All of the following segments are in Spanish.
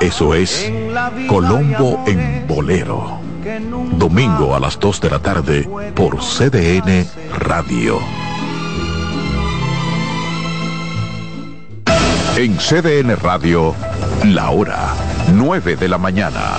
Eso es Colombo en Bolero. Domingo a las 2 de la tarde por CDN Radio. En CDN Radio, la hora 9 de la mañana.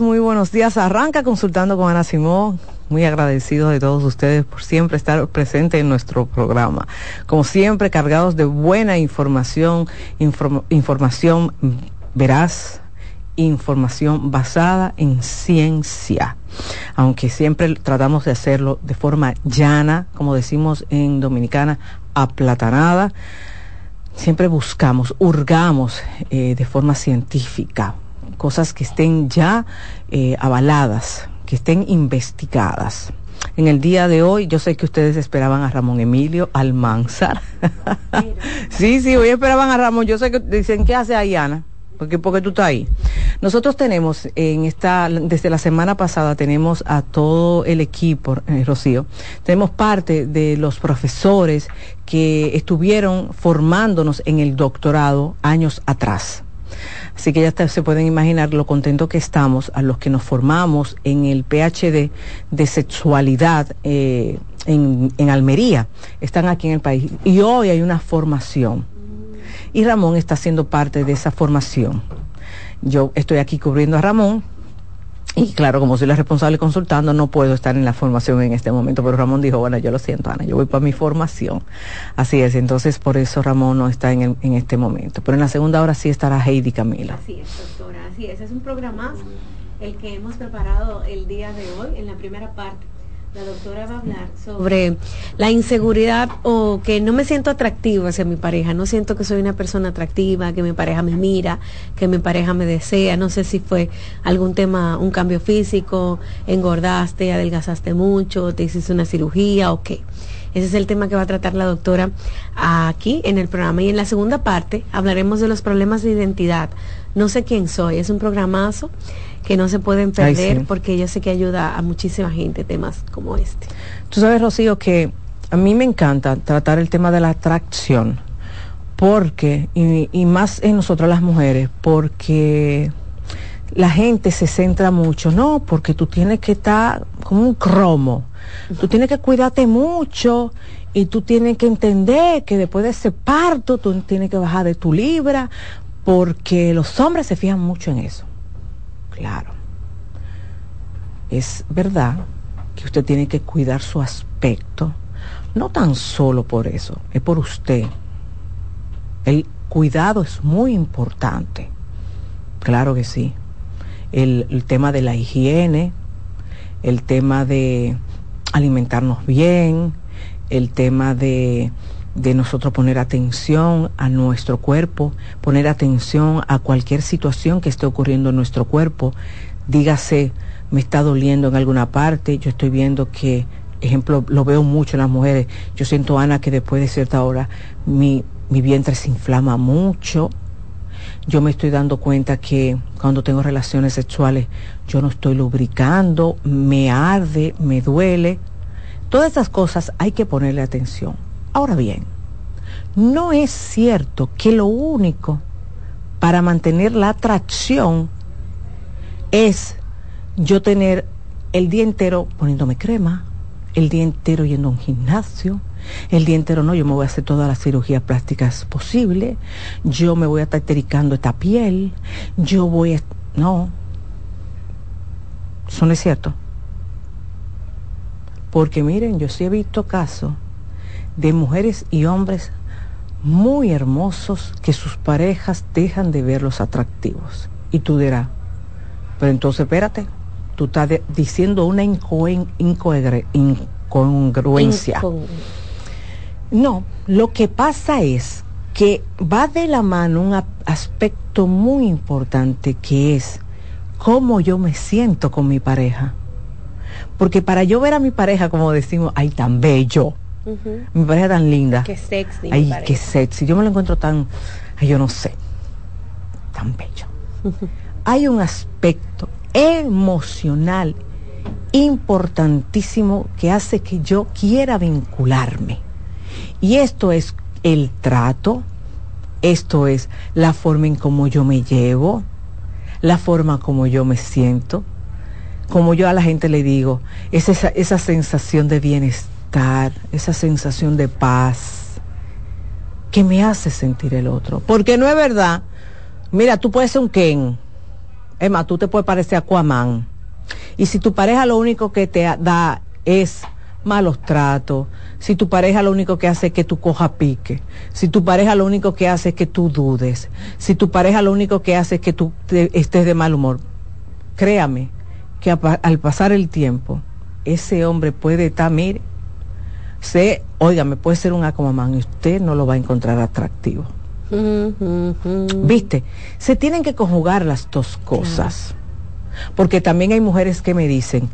muy buenos días. Arranca consultando con Ana Simón. Muy agradecido de todos ustedes por siempre estar presente en nuestro programa. Como siempre, cargados de buena información, inform- información veraz, información basada en ciencia. Aunque siempre tratamos de hacerlo de forma llana, como decimos en Dominicana, aplatanada, siempre buscamos, hurgamos eh, de forma científica cosas que estén ya eh, avaladas, que estén investigadas. En el día de hoy, yo sé que ustedes esperaban a Ramón Emilio Almanzar. sí, sí, hoy esperaban a Ramón. Yo sé que dicen, ¿qué hace ahí, Ana? Porque, porque tú estás ahí. Nosotros tenemos en esta, desde la semana pasada, tenemos a todo el equipo, eh, Rocío, tenemos parte de los profesores que estuvieron formándonos en el doctorado años atrás. Así que ya se pueden imaginar lo contento que estamos a los que nos formamos en el PhD de sexualidad eh, en, en Almería. Están aquí en el país. Y hoy hay una formación. Y Ramón está siendo parte de esa formación. Yo estoy aquí cubriendo a Ramón. Y claro, como soy la responsable consultando, no puedo estar en la formación en este momento, pero Ramón dijo, bueno, yo lo siento, Ana, yo voy para mi formación. Así es, entonces por eso Ramón no está en, en este momento. Pero en la segunda hora sí estará Heidi Camila. Así es, doctora, así es. Es un programazo el que hemos preparado el día de hoy. En la primera parte, la doctora va a hablar sobre la inseguridad o que no me siento atractivo hacia mi pareja. No siento que soy una persona atractiva, que mi pareja me mira, que mi pareja me desea. No sé si fue algún tema, un cambio físico, engordaste, adelgazaste mucho, te hiciste una cirugía o qué. Ese es el tema que va a tratar la doctora aquí en el programa. Y en la segunda parte hablaremos de los problemas de identidad. No sé quién soy, es un programazo que no se pueden Ay, perder sí. porque yo sé que ayuda a muchísima gente temas como este. Tú sabes, Rocío, que a mí me encanta tratar el tema de la atracción, porque, y, y más en nosotras las mujeres, porque la gente se centra mucho, no, porque tú tienes que estar como un cromo, tú tienes que cuidarte mucho y tú tienes que entender que después de ese parto tú tienes que bajar de tu libra, porque los hombres se fijan mucho en eso. Claro. Es verdad que usted tiene que cuidar su aspecto, no tan solo por eso, es por usted. El cuidado es muy importante, claro que sí. El, el tema de la higiene, el tema de alimentarnos bien, el tema de, de nosotros poner atención a nuestro cuerpo, poner atención a cualquier situación que esté ocurriendo en nuestro cuerpo. Dígase, me está doliendo en alguna parte, yo estoy viendo que, ejemplo, lo veo mucho en las mujeres, yo siento, Ana, que después de cierta hora mi, mi vientre se inflama mucho, yo me estoy dando cuenta que cuando tengo relaciones sexuales yo no estoy lubricando, me arde, me duele. Todas esas cosas hay que ponerle atención. Ahora bien, no es cierto que lo único para mantener la atracción es yo tener el día entero poniéndome crema, el día entero yendo a un gimnasio, el día entero no, yo me voy a hacer todas las cirugías plásticas posibles, yo me voy a estar tericando esta piel, yo voy a... No, eso no es cierto. Porque miren, yo sí he visto casos de mujeres y hombres muy hermosos que sus parejas dejan de verlos atractivos. Y tú dirás, pero entonces espérate, tú estás diciendo una incongruencia. no, lo que pasa es que va de la mano un aspecto muy importante que es cómo yo me siento con mi pareja. Porque para yo ver a mi pareja, como decimos, ay, tan bello, mi pareja tan linda. Qué sexy. Ay, qué sexy. Yo me lo encuentro tan, ay, yo no sé, tan bello. Hay un aspecto emocional importantísimo que hace que yo quiera vincularme. Y esto es el trato, esto es la forma en cómo yo me llevo, la forma como yo me siento, como yo a la gente le digo, es esa, esa sensación de bienestar, esa sensación de paz que me hace sentir el otro. Porque no es verdad, mira, tú puedes ser un Ken, Emma, tú te puedes parecer a Aquaman. Y si tu pareja lo único que te da es malos tratos, si tu pareja lo único que hace es que tú coja pique, si tu pareja lo único que hace es que tú dudes, si tu pareja lo único que hace es que tú estés de mal humor, créame que al pasar el tiempo, ese hombre puede estar, mire, sé, óigame, puede ser un Aquaman y usted no lo va a encontrar atractivo. ¿Viste? Se tienen que conjugar las dos cosas. Porque también hay mujeres que me dicen,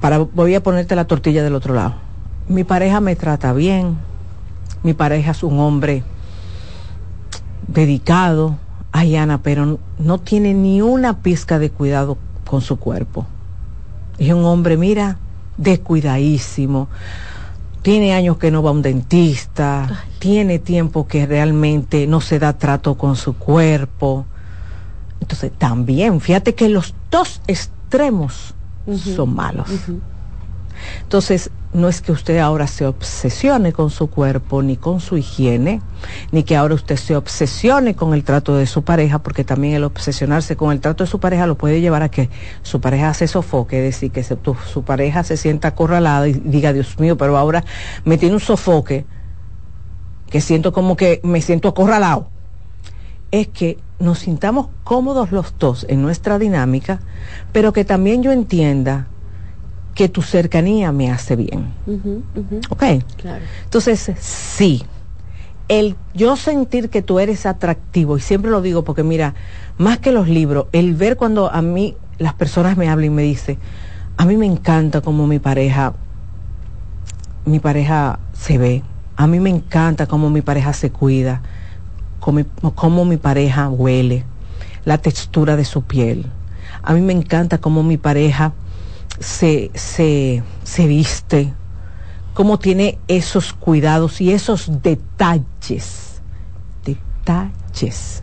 para, voy a ponerte la tortilla del otro lado. Mi pareja me trata bien, mi pareja es un hombre dedicado, ay Ana, pero no tiene ni una pizca de cuidado con su cuerpo. Es un hombre, mira, descuidadísimo tiene años que no va a un dentista, tiene tiempo que realmente no se da trato con su cuerpo. Entonces, también, fíjate que los dos extremos son malos. Entonces, no es que usted ahora se obsesione con su cuerpo, ni con su higiene, ni que ahora usted se obsesione con el trato de su pareja, porque también el obsesionarse con el trato de su pareja lo puede llevar a que su pareja se sofoque, es decir, que su pareja se sienta acorralada y diga, Dios mío, pero ahora me tiene un sofoque, que siento como que me siento acorralado. Es que nos sintamos cómodos los dos en nuestra dinámica, pero que también yo entienda que tu cercanía me hace bien. ¿Ok? Claro. Entonces, sí, el yo sentir que tú eres atractivo, y siempre lo digo porque mira, más que los libros, el ver cuando a mí las personas me hablan y me dicen, a mí me encanta como mi pareja, mi pareja se ve, a mí me encanta cómo mi pareja se cuida, cómo, cómo mi pareja huele, la textura de su piel. A mí me encanta cómo mi pareja se, se, se viste, cómo tiene esos cuidados y esos detalles, detalles.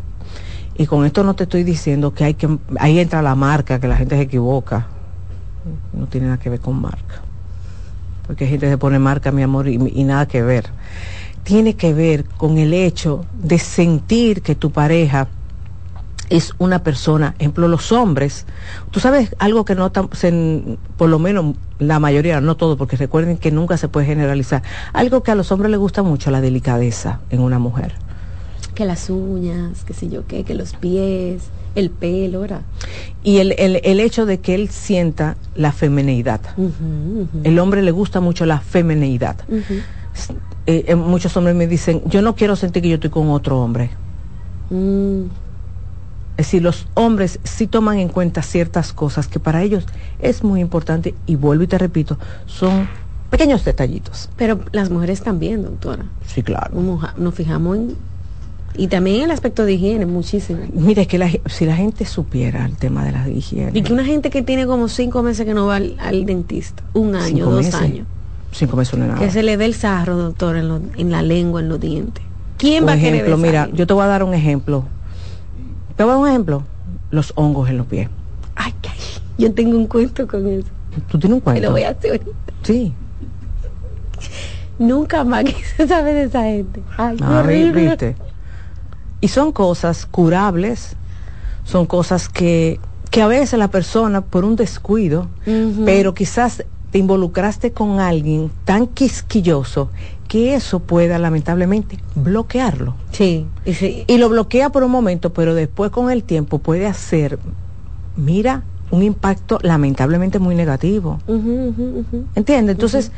Y con esto no te estoy diciendo que hay que, ahí entra la marca, que la gente se equivoca. No tiene nada que ver con marca. Porque hay gente que se pone marca, mi amor, y, y nada que ver. Tiene que ver con el hecho de sentir que tu pareja es una persona, ejemplo, los hombres, tú sabes algo que no, por lo menos la mayoría, no todo, porque recuerden que nunca se puede generalizar, algo que a los hombres les gusta mucho, la delicadeza en una mujer. Que las uñas, que sé yo qué, que los pies, el pelo, ¿verdad? Y el, el, hecho de que él sienta la femeneidad. El hombre le gusta mucho la femeneidad. Eh, eh, muchos hombres me dicen, yo no quiero sentir que yo estoy con otro hombre. Mm. Es decir, los hombres sí toman en cuenta ciertas cosas que para ellos es muy importante y vuelvo y te repito, son pequeños detallitos. Pero las mujeres también, doctora. Sí, claro. Nos fijamos en Y también el aspecto de higiene, muchísimo. Mira, es que la, si la gente supiera el tema de la higiene. Y que una gente que tiene como cinco meses que no va al, al dentista, un año, Cinco dos meses. años, Cinco meses no es nada. que se le ve el sarro, doctor, en, lo- en la lengua, en los dientes. ¿Quién Un va a querer ejemplo, esa mira, yo te voy a dar un ejemplo. Te voy a dar un ejemplo. Los hongos en los pies. Ay, ay, yo tengo un cuento con eso. ¿Tú tienes un cuento? lo voy a hacer ahorita. Sí. Nunca más quise saber de esa gente. Ay, qué Ah, horrible. viste. Y son cosas curables, son cosas que, que a veces la persona, por un descuido, pero quizás te involucraste con alguien tan quisquilloso que eso pueda lamentablemente bloquearlo. Sí, y sí. Y lo bloquea por un momento, pero después con el tiempo puede hacer, mira, un impacto lamentablemente muy negativo. Ujú. ¿Entiendes? Entonces,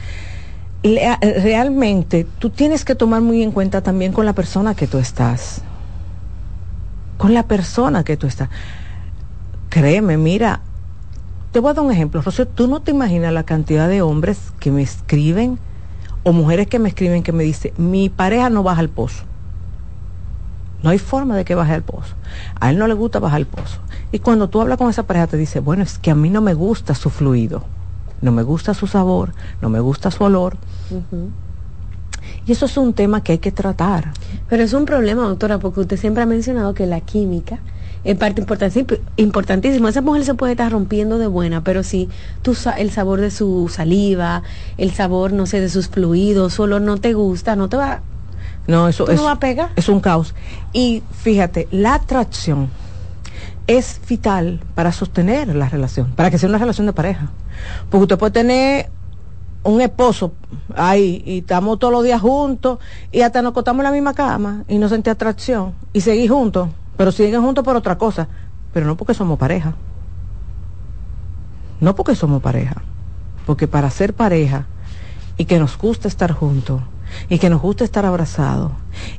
le- realmente tú tienes que tomar muy en cuenta también con la persona que tú estás. Con la persona que tú estás. Créeme, mira, te voy a dar un ejemplo. Rocío, tú no te imaginas la cantidad de hombres que me escriben o mujeres que me escriben que me dicen, mi pareja no baja al pozo. No hay forma de que baje al pozo. A él no le gusta bajar al pozo. Y cuando tú hablas con esa pareja te dice, bueno, es que a mí no me gusta su fluido, no me gusta su sabor, no me gusta su olor. Y eso es un tema que hay que tratar. Pero es un problema, doctora, porque usted siempre ha mencionado que la química es parte importantísima. Esa mujer se puede estar rompiendo de buena, pero si tú el sabor de su saliva, el sabor, no sé, de sus fluidos, su olor no te gusta, no te va... No, eso ¿Tú es, no vas a pegar? es un caos. Y fíjate, la atracción es vital para sostener la relación, para que sea una relación de pareja. Porque usted puede tener un esposo ahí y estamos todos los días juntos y hasta nos acostamos en la misma cama y no sentí atracción y seguir juntos, pero siguen juntos por otra cosa, pero no porque somos pareja. No porque somos pareja, porque para ser pareja y que nos guste estar juntos y que nos guste estar abrazados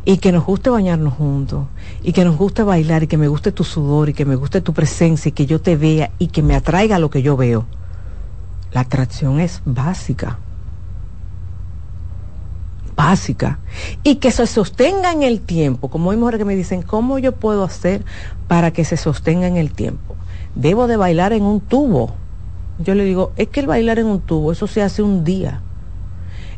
y que nos guste bañarnos juntos y que nos guste bailar y que me guste tu sudor y que me guste tu presencia y que yo te vea y que me atraiga lo que yo veo. La atracción es básica. Básica. Y que se sostenga en el tiempo. Como hay mujeres que me dicen, ¿cómo yo puedo hacer para que se sostenga en el tiempo? Debo de bailar en un tubo. Yo le digo, es que el bailar en un tubo, eso se hace un día.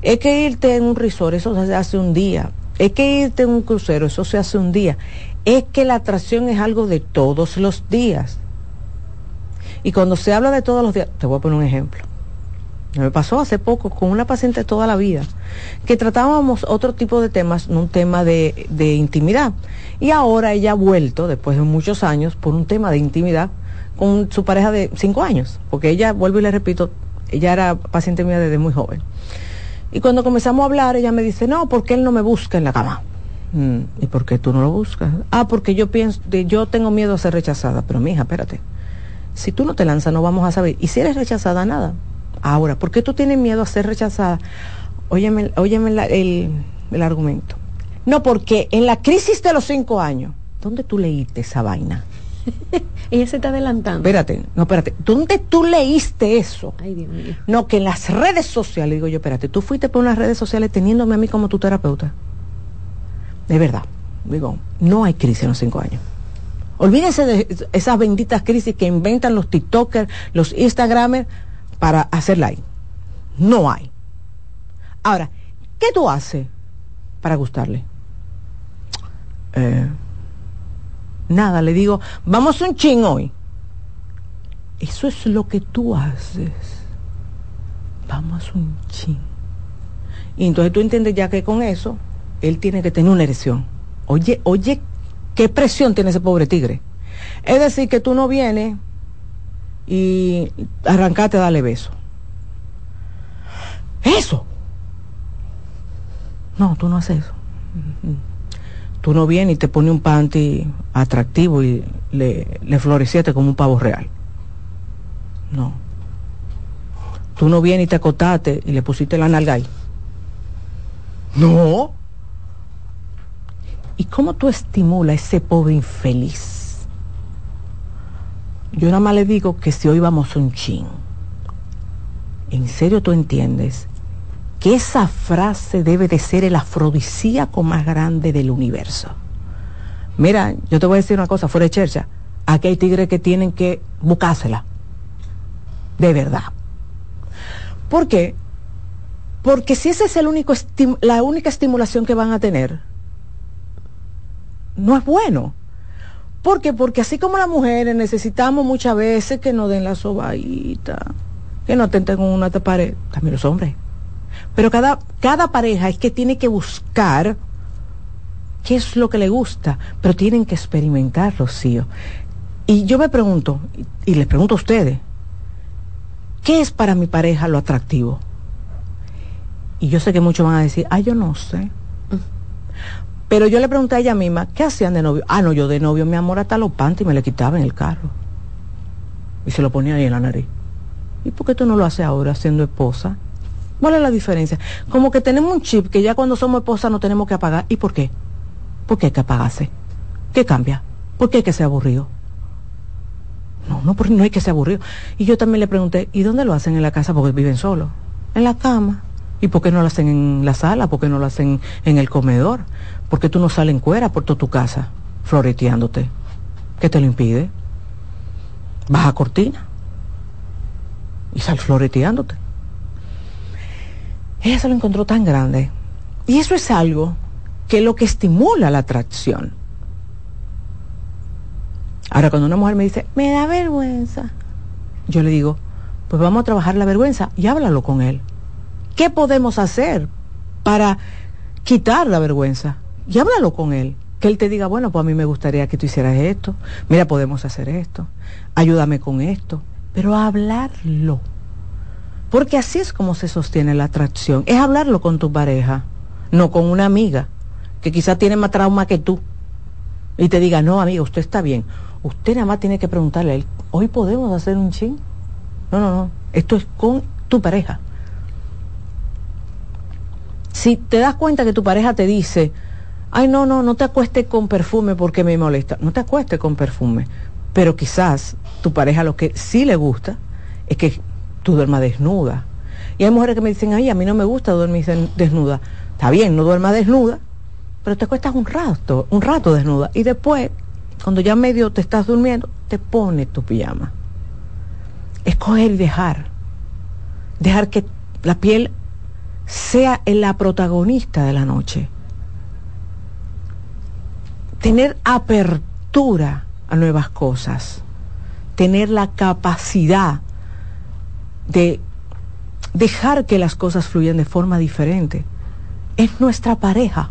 Es que irte en un resort, eso se hace un día. Es que irte en un crucero, eso se hace un día. Es que la atracción es algo de todos los días. Y cuando se habla de todos los días, te voy a poner un ejemplo. Me pasó hace poco con una paciente toda la vida, que tratábamos otro tipo de temas, un tema de, de intimidad. Y ahora ella ha vuelto, después de muchos años, por un tema de intimidad con su pareja de cinco años, porque ella, vuelvo y le repito, ella era paciente mía desde muy joven. Y cuando comenzamos a hablar, ella me dice, no, porque él no me busca en la cama. Mm, ¿Y por qué tú no lo buscas? Ah, porque yo pienso, de- yo tengo miedo a ser rechazada. Pero mija, espérate. Si tú no te lanzas, no vamos a saber. Y si eres rechazada, nada. Ahora, ¿por qué tú tienes miedo a ser rechazada? Óyeme, óyeme la- el, el argumento. No, porque en la crisis de los cinco años, ¿dónde tú leíste esa vaina? Ella se está adelantando. Espérate, no, espérate. ¿Dónde tú leíste eso? Ay, Dios mío. No, que en las redes sociales, digo yo, espérate, tú fuiste por unas redes sociales teniéndome a mí como tu terapeuta. De verdad, digo, no hay crisis en los cinco años. Olvídense de esas benditas crisis que inventan los TikTokers, los Instagramers para hacer like. No hay. Ahora, ¿qué tú haces para gustarle? Eh, nada, le digo, vamos un ching hoy. Eso es lo que tú haces. Vamos un chin. Y entonces tú entiendes ya que con eso él tiene que tener una erección. Oye, oye, qué presión tiene ese pobre tigre. Es decir, que tú no vienes y arrancate a darle beso. Eso. No, tú no haces eso. Tú no vienes y te pones un panty atractivo y le, le floreciste como un pavo real. No. Tú no vienes y te acotaste y le pusiste la nalga ahí. No. ¿Y cómo tú estimulas a ese pobre infeliz? Yo nada más le digo que si hoy vamos un chin, ¿en serio tú entiendes que esa frase debe de ser el afrodisíaco más grande del universo? Mira, yo te voy a decir una cosa, fuera de chercha, aquí hay tigres que tienen que buscársela. De verdad. ¿Por qué? Porque si esa es el único la única estimulación que van a tener, no es bueno. ¿Por qué? Porque así como las mujeres necesitamos muchas veces que nos den la sobadita, que no tenten con una pared, también los hombres. Pero cada, cada pareja es que tiene que buscar qué es lo que le gusta, pero tienen que experimentar, Rocío. Y yo me pregunto, y les pregunto a ustedes, ¿qué es para mi pareja lo atractivo? Y yo sé que muchos van a decir, ah, yo no sé. Pero yo le pregunté a ella misma, ¿qué hacían de novio? Ah, no, yo de novio, mi amor, hasta los panties me le quitaba en el carro. Y se lo ponía ahí en la nariz. ¿Y por qué tú no lo haces ahora siendo esposa? ¿Cuál es la diferencia? Como que tenemos un chip que ya cuando somos esposa no tenemos que apagar. ¿Y por qué? ¿Por qué hay que apagarse? ¿Qué cambia? ¿Por qué hay que ser aburrido? No, no, no hay que ser aburrido. Y yo también le pregunté, ¿y dónde lo hacen en la casa? Porque viven solos. En la cama. ¿Y por qué no lo hacen en la sala? ¿Por qué no lo hacen en el comedor? ¿Por qué tú no sales en cuera por toda tu casa floreteándote? ¿Qué te lo impide? Baja cortina y sal floreteándote. Ella se lo encontró tan grande. Y eso es algo que es lo que estimula la atracción. Ahora, cuando una mujer me dice, me da vergüenza, yo le digo, pues vamos a trabajar la vergüenza y háblalo con él. ¿Qué podemos hacer para quitar la vergüenza? Y háblalo con él. Que él te diga, bueno, pues a mí me gustaría que tú hicieras esto. Mira, podemos hacer esto. Ayúdame con esto. Pero hablarlo. Porque así es como se sostiene la atracción. Es hablarlo con tu pareja, no con una amiga que quizás tiene más trauma que tú. Y te diga, no, amiga, usted está bien. Usted nada más tiene que preguntarle a él, ¿hoy podemos hacer un chin? No, no, no. Esto es con tu pareja. Si te das cuenta que tu pareja te dice, ay, no, no, no te acuestes con perfume porque me molesta, no te acuestes con perfume, pero quizás tu pareja lo que sí le gusta es que tú duermas desnuda. Y hay mujeres que me dicen, ay, a mí no me gusta dormir desnuda. Está bien, no duermas desnuda, pero te acuestas un rato, un rato desnuda. Y después, cuando ya medio te estás durmiendo, te pones tu pijama. Escoger y dejar. Dejar que la piel sea la protagonista de la noche. Tener apertura a nuevas cosas. Tener la capacidad de dejar que las cosas fluyan de forma diferente. Es nuestra pareja.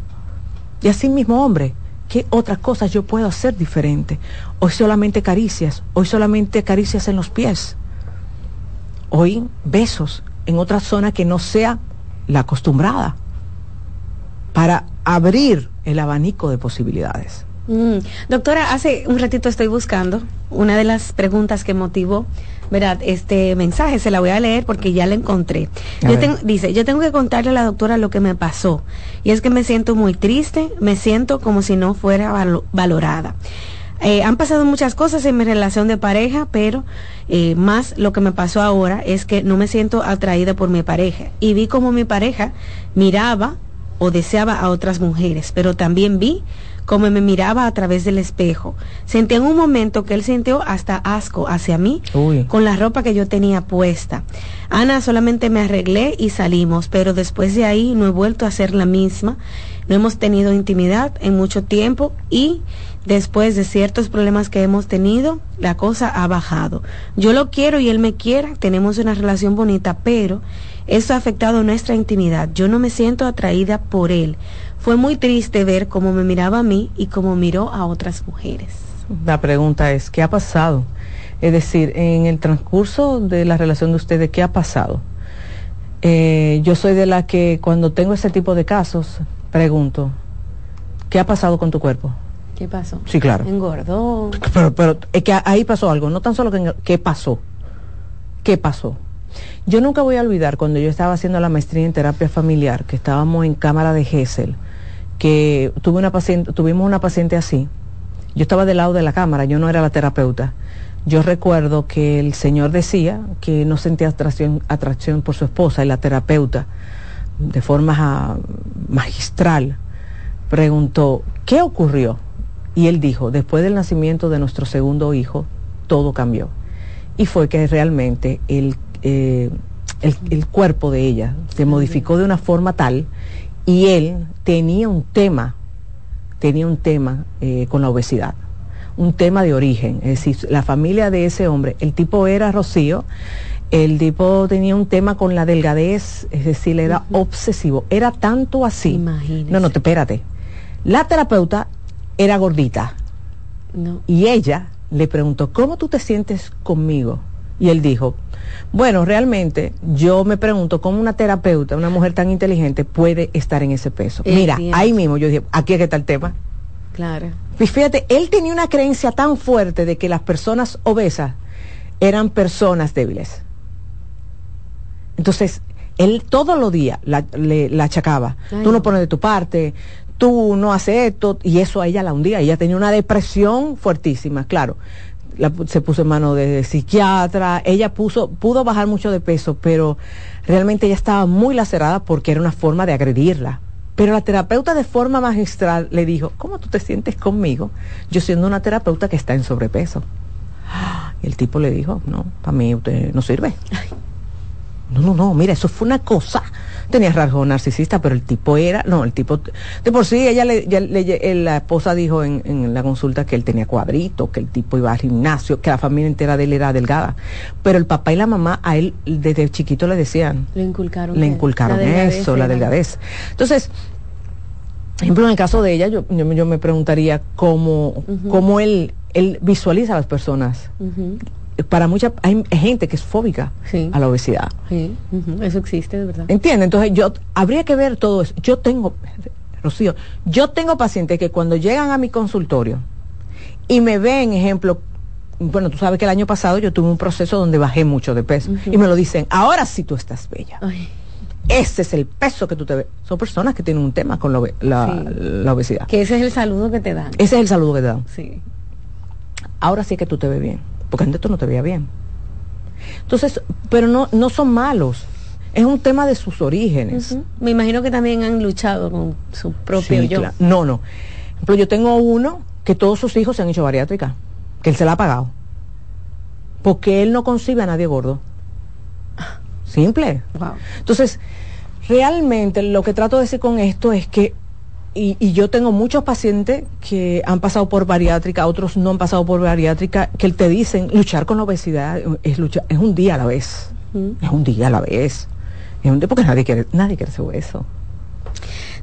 Y así mismo, hombre, ¿qué otras cosas yo puedo hacer diferente? Hoy solamente caricias, hoy solamente caricias en los pies. Hoy besos en otra zona que no sea la acostumbrada para abrir el abanico de posibilidades. Mm. Doctora, hace un ratito estoy buscando una de las preguntas que motivó, ¿verdad? Este mensaje, se la voy a leer porque ya la encontré. dice, yo tengo que contarle a la doctora lo que me pasó. Y es que me siento muy triste, me siento como si no fuera valorada. Eh, han pasado muchas cosas en mi relación de pareja, pero eh, más lo que me pasó ahora es que no me siento atraída por mi pareja. Y vi como mi pareja miraba o deseaba a otras mujeres, pero también vi como me miraba a través del espejo. Sentí en un momento que él sintió hasta asco hacia mí con la ropa que yo tenía puesta. Ana, solamente me arreglé y salimos, pero después de ahí no he vuelto a ser la misma. No hemos tenido intimidad en mucho tiempo y después de ciertos problemas que hemos tenido, la cosa ha bajado. Yo lo quiero y él me quiere, tenemos una relación bonita, pero eso ha afectado nuestra intimidad. Yo no me siento atraída por él. Fue muy triste ver cómo me miraba a mí y cómo miró a otras mujeres. La pregunta es, ¿qué ha pasado? Es decir, en el transcurso de la relación de ustedes, ¿qué ha pasado? Eh, yo soy de la que cuando tengo ese tipo de casos, pregunto, ¿qué ha pasado con tu cuerpo? ¿Qué pasó? Sí, claro. Engordó. Pero, pero es que ahí pasó algo, no tan solo que qué pasó. ¿Qué pasó? Yo nunca voy a olvidar cuando yo estaba haciendo la maestría en terapia familiar, que estábamos en cámara de Gesell, que tuve una paciente, tuvimos una paciente así. Yo estaba del lado de la cámara, yo no era la terapeuta. Yo recuerdo que el señor decía que no sentía atracción, atracción por su esposa y la terapeuta, de forma magistral, preguntó, ¿qué ocurrió? Y él dijo, después del nacimiento de nuestro segundo hijo, todo cambió. Y fue que realmente el, eh, el, cuerpo de ella se modificó de una forma tal y él tenía un tema, tenía un tema eh, con la obesidad, un tema de origen. Es decir, la familia de ese hombre, el tipo era Rocío, el tipo tenía un tema con la delgadez, es decir, era obsesivo. Era tanto así. No, no, te espérate. La terapeuta era gordita. Y ella le preguntó, ¿cómo tú te sientes conmigo? Y él dijo, bueno, realmente yo me pregunto cómo una terapeuta, una mujer tan inteligente, puede estar en ese peso. Mira, ahí mismo yo dije, aquí es que está el tema. Claro. Y fíjate, él tenía una creencia tan fuerte de que las personas obesas eran personas débiles. Entonces, él todos los días la, le, achacaba. tú no pones de tu parte, tú no haces esto, y eso a ella la hundía. Ella tenía una depresión fuertísima, claro. Se puso en mano de, psiquiatra, ella puso, pudo bajar mucho de peso, pero realmente ella estaba muy lacerada porque era una forma de agredirla. Pero la terapeuta de forma magistral le dijo, ¿cómo tú te sientes conmigo? Yo siendo una terapeuta que está en sobrepeso. Y el tipo le dijo, no, para mí usted no sirve. No, no, no, mira, eso fue una cosa. Tenía rasgos narcisista, pero el tipo era, no, el tipo, de por sí, ella le, eh, la esposa dijo en, la consulta que él tenía cuadrito, que el tipo iba al gimnasio, que la familia entera de él era delgada. Pero el papá y la mamá a él desde chiquito le decían. Le inculcaron. Le inculcaron eso, la delgadez. Entonces, ejemplo, en el caso de ella, yo, yo, me preguntaría cómo, cómo él, él visualiza a las personas para mucha hay gente que es fóbica a la obesidad. Sí, eso existe, de verdad. ¿Entiende? Entonces yo habría que ver todo eso. Yo tengo, Rocío, yo tengo pacientes que cuando llegan a mi consultorio y me ven, ejemplo, bueno, tú sabes que el año pasado yo tuve un proceso donde bajé mucho de peso y me lo dicen, ahora sí tú estás bella. Ese es el peso que tú te ves. Son personas que tienen un tema con la, la, obesidad. Que ese es el saludo que te dan. Ese es el saludo que te dan. Sí. Ahora sí que tú te ves bien porque antes tú no te veía bien. Entonces, pero no, no son malos. Es un tema de sus orígenes. Me imagino que también han luchado con su propio yo. No, no. Pero yo tengo uno que todos sus hijos se han hecho bariátrica, que él se la ha pagado. Porque él no concibe a nadie gordo. Simple. Entonces, realmente lo que trato de decir con esto es que y, yo tengo muchos pacientes que han pasado por bariátrica, otros no han pasado por bariátrica, que te dicen, luchar con la obesidad es, luchar, es un día a la vez. Es un día a la vez. Es un día porque nadie quiere, nadie quiere ser obeso.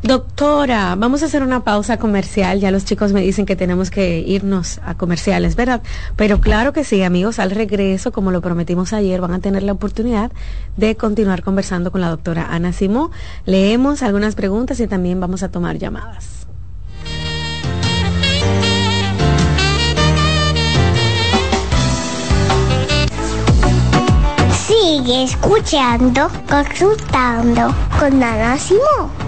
Doctora, vamos a hacer una pausa comercial. Ya los chicos me dicen que tenemos que irnos a comerciales, ¿verdad? Pero claro que sí, amigos, al regreso, como lo prometimos ayer, van a tener la oportunidad de continuar conversando con la doctora Ana Simó. Leemos algunas preguntas y también vamos a tomar llamadas. Sigue escuchando, consultando con Ana Simó.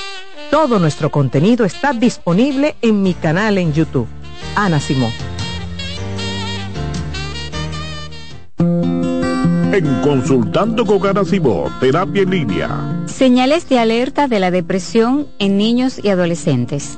Todo nuestro contenido está disponible en mi canal en YouTube. Ana Simón. En Consultando con Ana Simón, terapia en línea. Señales de alerta de la depresión en niños y adolescentes.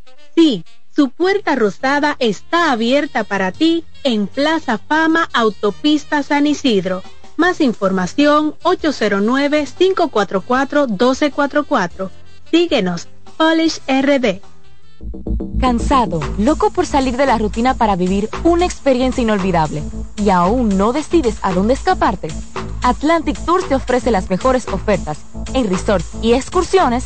Sí, su puerta rosada está abierta para ti en Plaza Fama Autopista San Isidro. Más información 809-544-1244. Síguenos, Polish RD. Cansado, loco por salir de la rutina para vivir una experiencia inolvidable y aún no decides a dónde escaparte. Atlantic Tours te ofrece las mejores ofertas en resorts y excursiones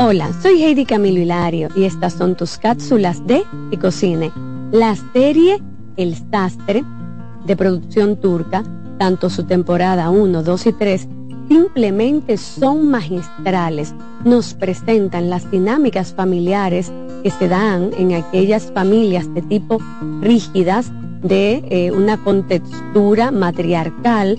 Hola, soy Heidi Camilo Hilario y estas son tus cápsulas de Ecocine. La serie El Sastre, de producción turca, tanto su temporada 1, 2 y 3, simplemente son magistrales. Nos presentan las dinámicas familiares que se dan en aquellas familias de tipo rígidas, de eh, una contextura matriarcal,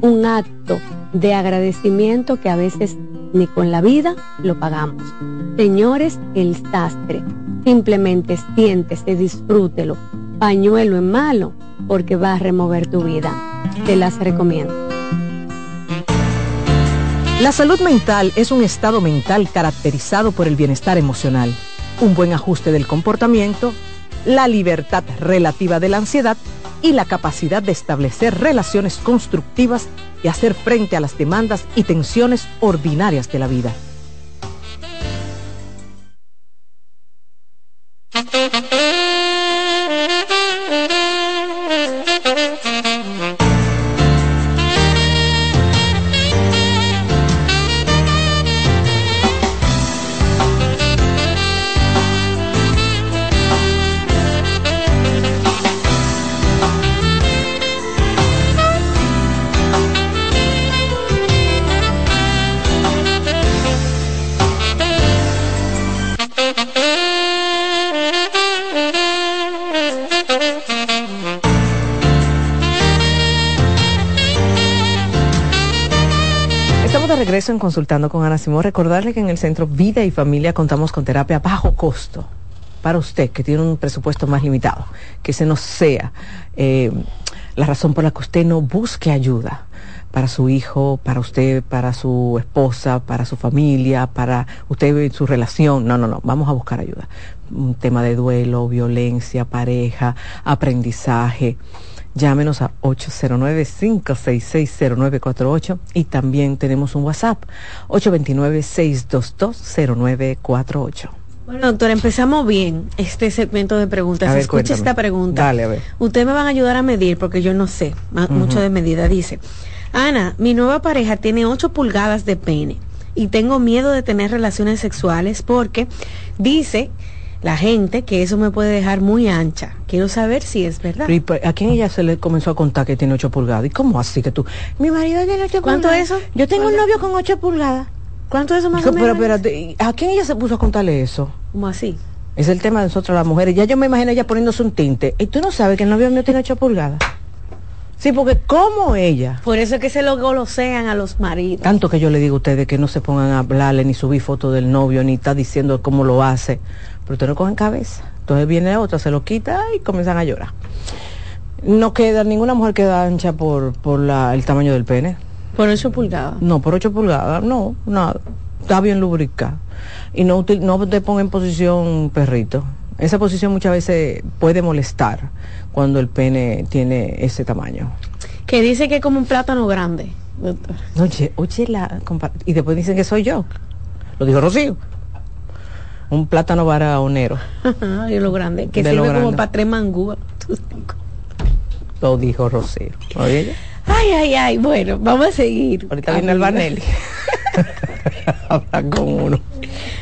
un acto de agradecimiento que a veces ni con la vida lo pagamos. Señores, el sastre, simplemente siéntese, disfrútelo, pañuelo en malo, porque va a remover tu vida. Te las recomiendo. La salud mental es un estado mental caracterizado por el bienestar emocional, un buen ajuste del comportamiento, la libertad relativa de la ansiedad y la capacidad de establecer relaciones constructivas y hacer frente a las demandas y tensiones ordinarias de la vida. Consultando con Ana Simón. Recordarle que en el Centro Vida y Familia contamos con terapia bajo costo para usted que tiene un presupuesto más limitado. Que ese no sea eh, la razón por la que usted no busque ayuda para su hijo, para usted, para su esposa, para su familia, para usted y su relación. No, no, no, vamos a buscar ayuda. Un tema de duelo, violencia, pareja, aprendizaje Llámenos a 809-566-0948 y también tenemos un WhatsApp 829-622-0948. Bueno, doctora, empezamos bien este segmento de preguntas. Escucha esta pregunta. Dale, a ver. Ustedes me van a ayudar a medir porque yo no sé mucho de medida. Dice, Ana, mi nueva pareja tiene 8 pulgadas de pene y tengo miedo de tener relaciones sexuales porque dice la gente que eso me puede dejar muy ancha. Quiero saber si es verdad. ¿Y a quién ella se le comenzó a contar que tiene 8 pulgadas? ¿Y cómo así que tú? Mi marido tiene 8 ¿Cuánto pulgadas. eso? Yo tengo un novio con 8 pulgadas. ¿Cuánto es eso más Pero, o menos? espérate, ¿a quién ella se puso a contarle eso? ¿Cómo así? Es el tema de nosotras las mujeres. Ya yo me imagino ella poniéndose un tinte. Y tú no sabes que el novio mío tiene 8 pulgadas. Sí, porque como ella, Por eso es que se lo golosean a los maridos. tanto que yo le digo a ustedes que no se pongan a hablarle ni subir fotos del novio, ni está diciendo cómo lo hace, pero ustedes no cogen cabeza. Entonces viene otra, se lo quita y comienzan a llorar. No queda, ninguna mujer queda ancha por, por la, el tamaño del pene. Por 8 pulgadas. No, por 8 pulgadas, no, nada. Está bien lubricada. Y no, no te ponga en posición perrito. Esa posición muchas veces puede molestar cuando el pene tiene ese tamaño. Que dice que es como un plátano grande, doctor. Oye, oye, la y después dicen que soy yo. Lo dijo Rocío. Un plátano baraonero. y lo grande. Que sirve como grande. para tres mangúas. Lo dijo Rocío. Oye. Ay, ay, ay. Bueno, vamos a seguir. Ahorita viene el. Barnelli. Habla con uno.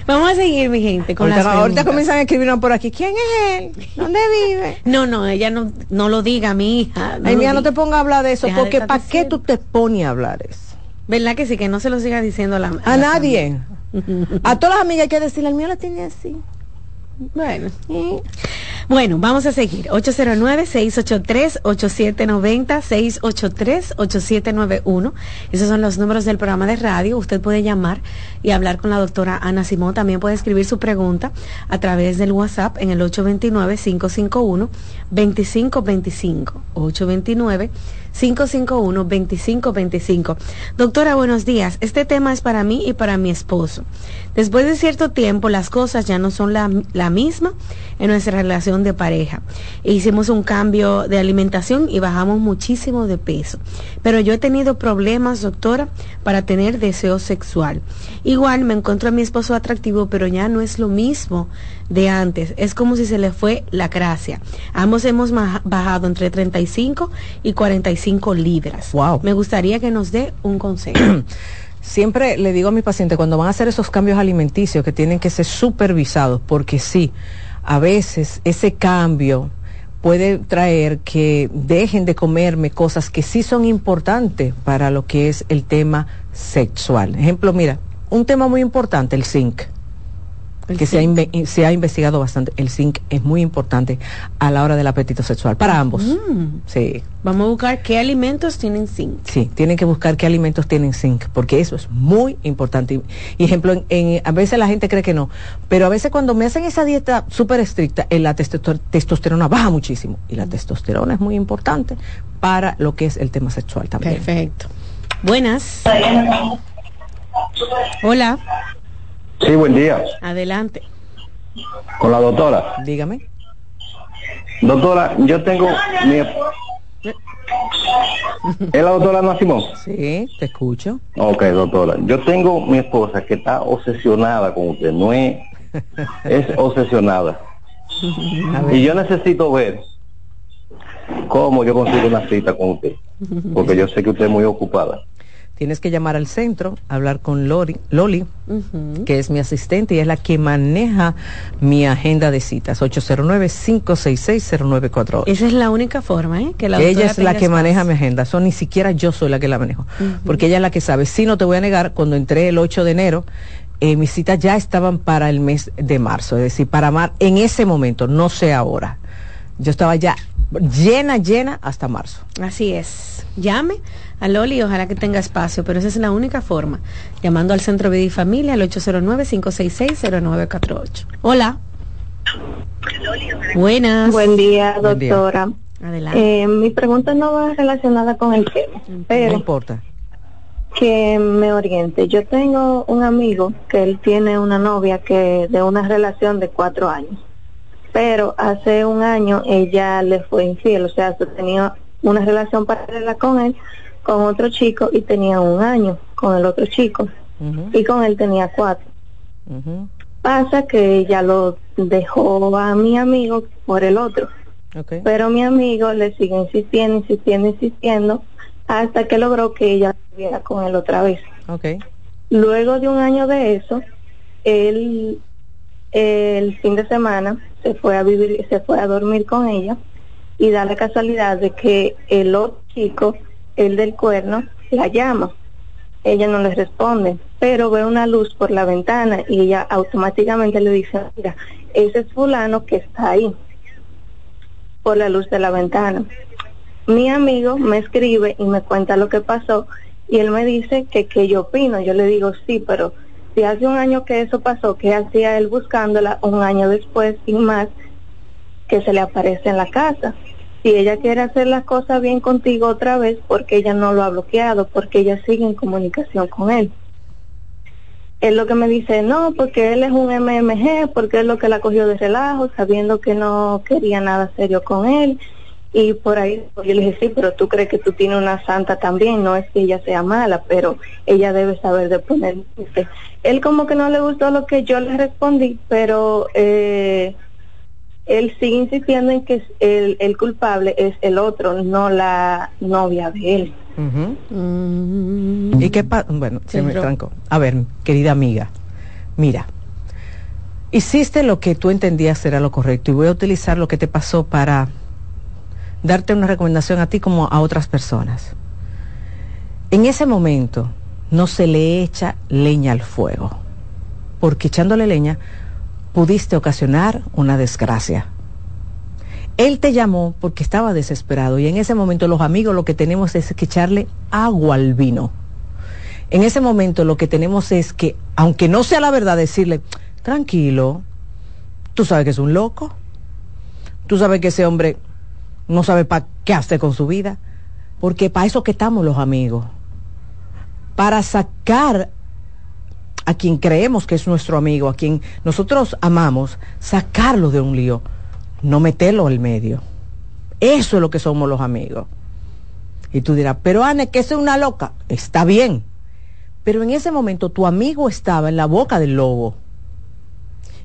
Vamos a seguir, mi gente, con Ahorita, las ahorita comienzan a escribirnos por aquí. ¿Quién es él? ¿Dónde vive? No, no, ella no, no lo diga, mi hija. Ay, lo mía, no te pongas a hablar de eso, Deja porque ¿para qué tú te pones a hablar eso? ¿Verdad que sí? Que no se lo siga diciendo a la A la nadie. A todas las amigas hay que decirle, el mío la tiene así. Bueno. Bueno, vamos a seguir. 809-683-8790, 683-8791. Esos son los números del programa de radio. Usted puede llamar y hablar con la doctora Ana Simón. También puede escribir su pregunta a través del WhatsApp en el 829-551-2525. 829 551-2525. Doctora, buenos días. Este tema es para mí y para mi esposo. Después de cierto tiempo, las cosas ya no son la, la misma en nuestra relación de pareja. Hicimos un cambio de alimentación y bajamos muchísimo de peso. Pero yo he tenido problemas, doctora, para tener deseo sexual. Igual me encuentro a mi esposo atractivo, pero ya no es lo mismo de antes. Es como si se le fue la gracia. Ambos hemos bajado entre 35 y 45 libras. Wow. Me gustaría que nos dé un consejo. Siempre le digo a mis pacientes cuando van a hacer esos cambios alimenticios que tienen que ser supervisados, porque sí, a veces ese cambio puede traer que dejen de comerme cosas que sí son importantes para lo que es el tema sexual. Ejemplo, mira, un tema muy importante, el zinc. El que se ha, se ha investigado bastante. El zinc es muy importante a la hora del apetito sexual, para ambos. Mm. Sí. Vamos a buscar qué alimentos tienen zinc. Sí, tienen que buscar qué alimentos tienen zinc, porque eso es muy importante. Y, ejemplo, en, en- a veces la gente cree que no, pero a veces cuando me hacen esa dieta súper estricta, eh, la testoster- testosterona baja muchísimo. Y la testosterona es muy importante para lo que es el tema sexual también. Perfecto. Buenas. Hola, Sí, buen día. adelante. Con la doctora. Dígame. Doctora, yo tengo mi... ¿Es la doctora Ana Simón? Sí, te escucho. Ok, doctora. Yo tengo mi esposa que está obsesionada con usted. No es... Es obsesionada. Y yo necesito ver cómo yo consigo una cita con usted. Porque yo sé que usted es muy ocupada. Tienes que llamar al centro, hablar con Lori, Loli, que es mi asistente y es la que maneja mi agenda de citas. 809-566-0948. Esa es la única forma, ¿eh? Que la ella es la que maneja mi agenda, eso ni siquiera yo soy la que la manejo, porque ella es la que sabe. Si no te voy a negar, cuando entré el 8 de enero, eh, mis citas ya estaban para el mes de marzo, es decir, para mar en ese momento, no sé ahora. Yo estaba ya llena, llena hasta marzo. Así es. Llame a Loli ojalá que tenga espacio, pero esa es la única forma. Llamando al Centro Vida y Familia al 809-566-0948. Hola. Buenas. Buen día, Buen día. doctora. Adelante. Eh, mi pregunta no va relacionada con el tema, No pero importa. que me oriente. Yo tengo un amigo que él tiene una novia que de una relación de cuatro años, pero hace un año ella le fue infiel, o sea, se tenía una relación paralela con él, con otro chico y tenía un año con el otro chico y con él tenía cuatro. Pasa que ella lo dejó a mi amigo por el otro. Pero mi amigo le sigue insistiendo, insistiendo, insistiendo hasta que logró que ella estuviera con él otra vez. Okay. Luego de un año de eso, él el fin de semana se fue a vivir, se fue a dormir con ella y da la casualidad de que el otro chico, el del cuerno, la llama. Ella no le responde, pero ve una luz por la ventana y ella automáticamente le dice, mira, ese es fulano que está ahí, por la luz de la ventana. Mi amigo me escribe y me cuenta lo que pasó y él me dice que qué yo opino. Yo le digo, sí, pero si hace un año que eso pasó, ¿qué hacía él buscándola un año después y más que se le aparece en la casa? Si ella quiere hacer las cosas bien contigo otra vez, porque ella no lo ha bloqueado, porque ella sigue en comunicación con él. Él lo que me dice, no, porque él es un MMG, porque es lo que la cogió de relajo, sabiendo que no quería nada serio con él y por ahí yo le dije, sí, pero tú crees que tú tienes una santa también, no es que ella sea mala, pero ella debe saber de poner Él como que no le gustó lo que yo le respondí, pero eh, él sigue insistiendo en que el, el, culpable es el otro, no la novia de él. ¿Y qué pasa? Bueno, se me trancó. A ver, querida amiga, mira, hiciste lo que tú entendías era lo correcto y voy a utilizar lo que te pasó para darte una recomendación a ti como a otras personas. En ese momento no se le echa leña al fuego, porque echándole leña pudiste ocasionar una desgracia. Él te llamó porque estaba desesperado y en ese momento los amigos lo que tenemos es que echarle agua al vino. En ese momento lo que tenemos es que, aunque no sea la verdad, decirle, tranquilo, tú sabes que es un loco, tú sabes que ese hombre no sabe para qué hacer con su vida, porque para eso que estamos los amigos, para sacar a quien creemos que es nuestro amigo, a quien nosotros amamos, sacarlo de un lío, no meterlo al medio. Eso es lo que somos los amigos. Y tú dirás, pero Anne, que es una loca. Está bien. Pero en ese momento tu amigo estaba en la boca del lobo.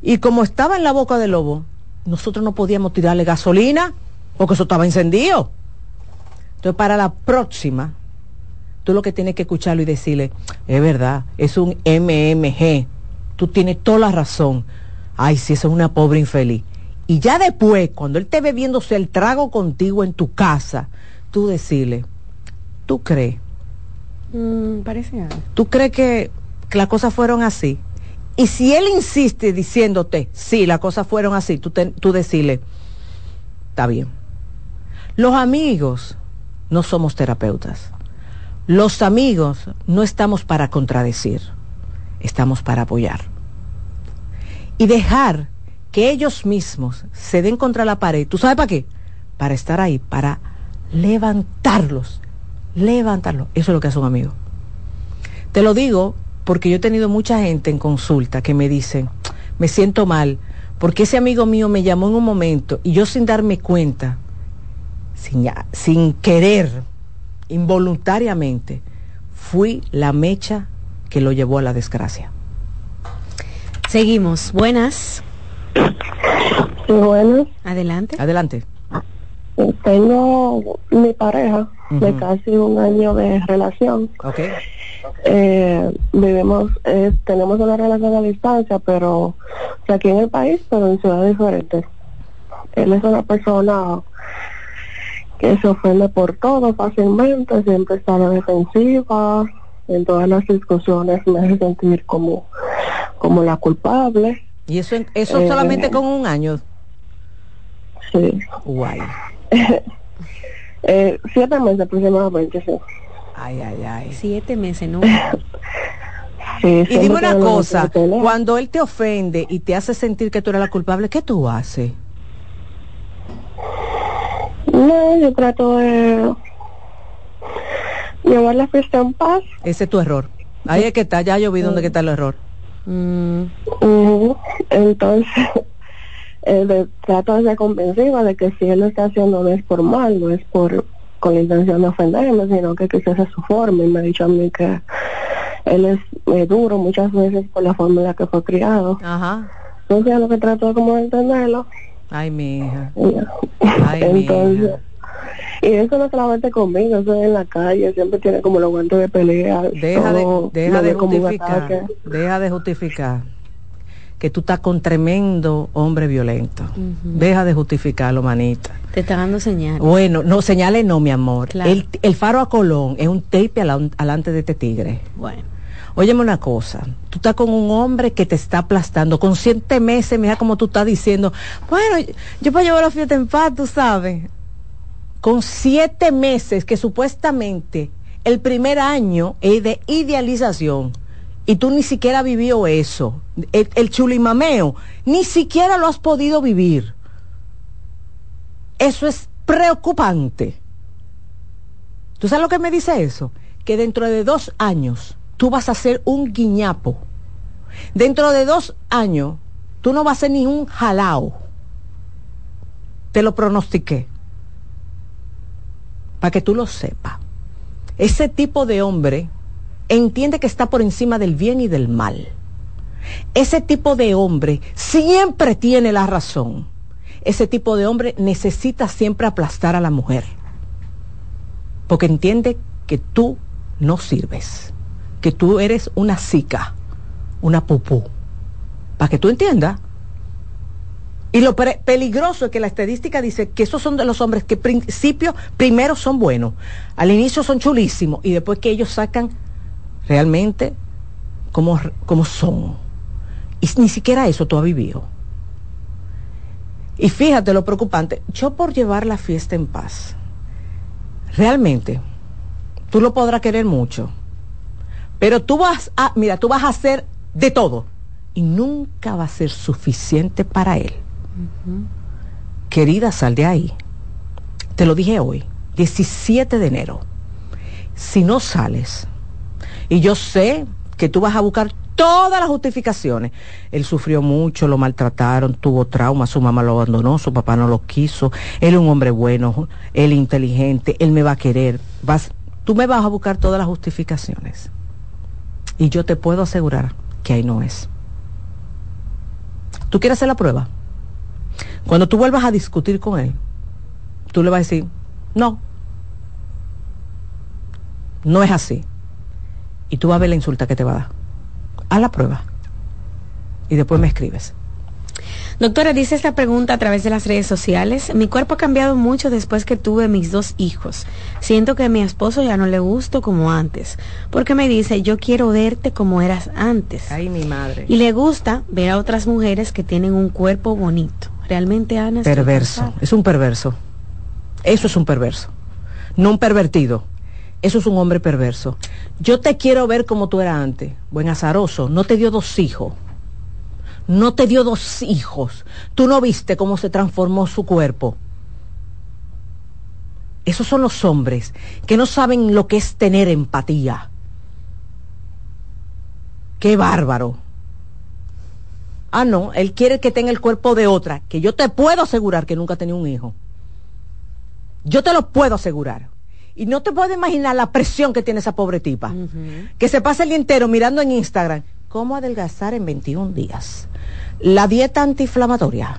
Y como estaba en la boca del lobo, nosotros no podíamos tirarle gasolina porque eso estaba encendido. Entonces, para la próxima, tú lo que tienes que escucharlo y decirle, es verdad, es un MMG, tú tienes toda la razón. Ay, si eso es una pobre infeliz. Y ya después, cuando él te bebiéndose el trago contigo en tu casa, tú decirle, ¿tú crees? Mm, parece algo. ¿Tú crees que, que las cosas fueron así? Y si él insiste diciéndote, sí, las cosas fueron así, tú, tú decirle, está bien los amigos no somos terapeutas. Los amigos no estamos para contradecir, estamos para apoyar. Y dejar que ellos mismos se den contra la pared. ¿Tú sabes para qué? Para estar ahí, para levantarlos, levantarlos. Eso es lo que hace un amigo. Te lo digo porque yo he tenido mucha gente en consulta que me dicen, me siento mal, porque ese amigo mío me llamó en un momento y yo sin darme cuenta sin, querer, involuntariamente, fui la mecha que lo llevó a la desgracia. Seguimos. Buenas. Buenas. Adelante. Adelante. Tengo mi pareja de casi un año de relación. Okay. Eh, vivimos, tenemos una relación a distancia, pero aquí en el país, pero en ciudades diferentes. Él es una persona que se ofende por todo fácilmente, siempre está a la defensiva, en todas las discusiones me hace sentir como, como la culpable. ¿Y eso, eso solamente eh, con un año? Sí. Guay. eh, siete meses aproximadamente, sí. Ay, ay, ay. Siete meses, ¿no? sí, y dime una cosa, cuando él te ofende y te hace sentir que tú eres la culpable, ¿qué tú haces? No, yo trato de llevar la fiesta en paz. Ese es tu error. Ahí es que está, ya yo vi dónde está el error. Mm. Entonces, eh, trato de ser convencida de que si él lo está haciendo no es por mal, no es por con la intención de ofenderme, sino que quizás es su forma. Y me ha dicho a mí que él es eh, duro muchas veces por la forma en la que fue criado. Ajá. Entonces, lo que trato como de entenderlo Ay, mi hija. Ay, Entonces, Y eso no solamente conmigo, eso es en la calle, siempre tiene como los guantes de pelea. Deja de, deja de justificar, deja de justificar que tú estás con tremendo hombre violento. Deja de justificarlo, manita. Te está dando señales. Bueno, no, señales no, mi amor. El, el, faro a Colón es un tape alante de este tigre. Bueno. Óyeme una cosa, tú estás con un hombre que te está aplastando, con siete meses, mira como tú estás diciendo, bueno, yo puedo llevar la fiesta en paz, tú sabes. Con siete meses que supuestamente el primer año es de idealización y tú ni siquiera vivió eso, el, el chulimameo, ni siquiera lo has podido vivir. Eso es preocupante. ¿Tú sabes lo que me dice eso? Que dentro de dos años tú vas a ser un guiñapo. Dentro de dos años tú no vas a ser ni un jalao. Te lo pronostiqué. Para que tú lo sepas. Ese tipo de hombre entiende que está por encima del bien y del mal. Ese tipo de hombre siempre tiene la razón. Ese tipo de hombre necesita siempre aplastar a la mujer. Porque entiende que tú no sirves. Que tú eres una zica, una pupú. Para que tú entiendas. Y lo peligroso es que la estadística dice que esos son de los hombres que principio primero son buenos, al inicio son chulísimos y después que ellos sacan realmente como, como son. Y ni siquiera eso tú has vivido. Y fíjate lo preocupante, yo por llevar la fiesta en paz, realmente, tú lo podrás querer mucho, pero tú vas a, mira, tú vas a hacer de todo y nunca va a ser suficiente para él. Querida, sal de ahí. Te lo dije hoy, 17 de enero. Si no sales, y yo sé que tú vas a buscar todas las justificaciones. Él sufrió mucho, lo maltrataron, tuvo trauma, su mamá lo abandonó, su papá no lo quiso. Él es un hombre bueno, él inteligente, él me va a querer. Vas, tú me vas a buscar todas las justificaciones. Y yo te puedo asegurar que ahí no es. ¿Tú quieres hacer la prueba? Cuando tú vuelvas a discutir con él, tú le vas a decir, no, no es así y tú vas a ver la insulta que te va a dar. Haz la prueba y después me escribes. Doctora, dice esta pregunta a través de las redes sociales. Mi cuerpo ha cambiado mucho después que tuve mis dos hijos. Siento que a mi esposo ya no le gusto como antes. Porque me dice, yo quiero verte como eras antes. Ay, mi madre. Y le gusta ver a otras mujeres que tienen un cuerpo bonito. Realmente, Ana. Perverso. Es un perverso. Eso es un perverso. No un pervertido. Eso es un hombre perverso. Yo te quiero ver como tú eras antes. Buen azaroso. No te dio dos hijos. No te dio dos hijos. Tú no viste cómo se transformó su cuerpo. Esos son los hombres que no saben lo que es tener empatía. Qué bárbaro. Ah, no, él quiere que tenga el cuerpo de otra, que yo te puedo asegurar que nunca tenido un hijo. Yo te lo puedo asegurar. Y no te puedes imaginar la presión que tiene esa pobre tipa. Que se pasa el día entero mirando en Instagram cómo adelgazar en 21 días. La dieta antiinflamatoria.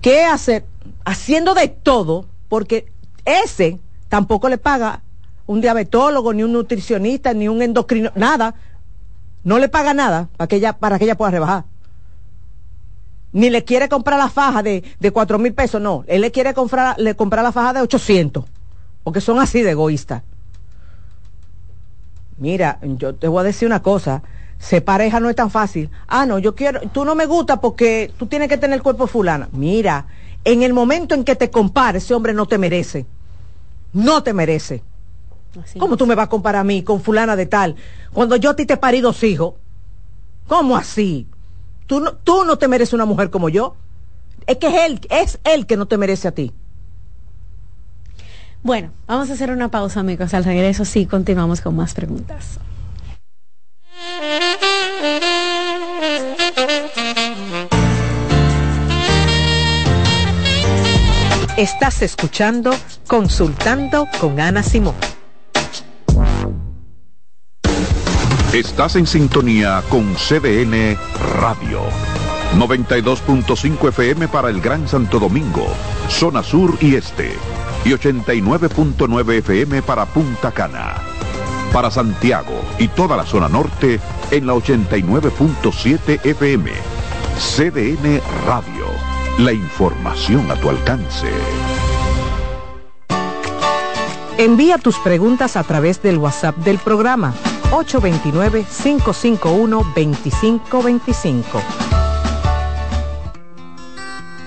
¿Qué hacer? Haciendo de todo, porque ese tampoco le paga un diabetólogo, ni un nutricionista, ni un endocrino, nada. No le paga nada para que ella, para que ella pueda rebajar. Ni le quiere comprar la faja de, de 4 mil pesos, no. Él le quiere comprar, le comprar la faja de 800 porque son así de egoístas. Mira, yo te voy a decir una cosa, ser pareja no es tan fácil. Ah, no, yo quiero, tú no me gusta porque tú tienes que tener el cuerpo fulana. Mira, en el momento en que te compares, ese hombre no te merece. No te merece. ¿Cómo tú me vas a comparar a mí con fulana de tal? Cuando yo a ti te parí dos hijos. ¿Cómo así? Tú no, tú no te mereces una mujer como yo. Es que es él, es él que no te merece a ti. Bueno, vamos a hacer una pausa, amigos. Al regreso sí continuamos con más preguntas. Estás escuchando Consultando con Ana Simón. Estás en sintonía con CDN Radio. 92.5 FM para el Gran Santo Domingo, zona sur y este y 89.9 FM para Punta Cana. Para Santiago y toda la zona norte en la 89.7 FM. CDN Radio. La información a tu alcance. Envía tus preguntas a través del WhatsApp del programa 829-551-2525.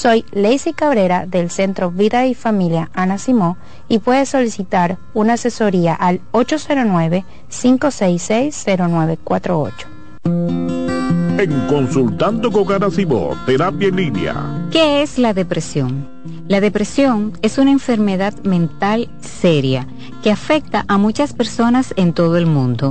Soy Lacey Cabrera del Centro Vida y Familia Ana Simó y puedes solicitar una asesoría al 809-566-0948. En Consultando con Ana Simó, terapia en línea. ¿Qué es la depresión? La depresión es una enfermedad mental seria que afecta a muchas personas en todo el mundo.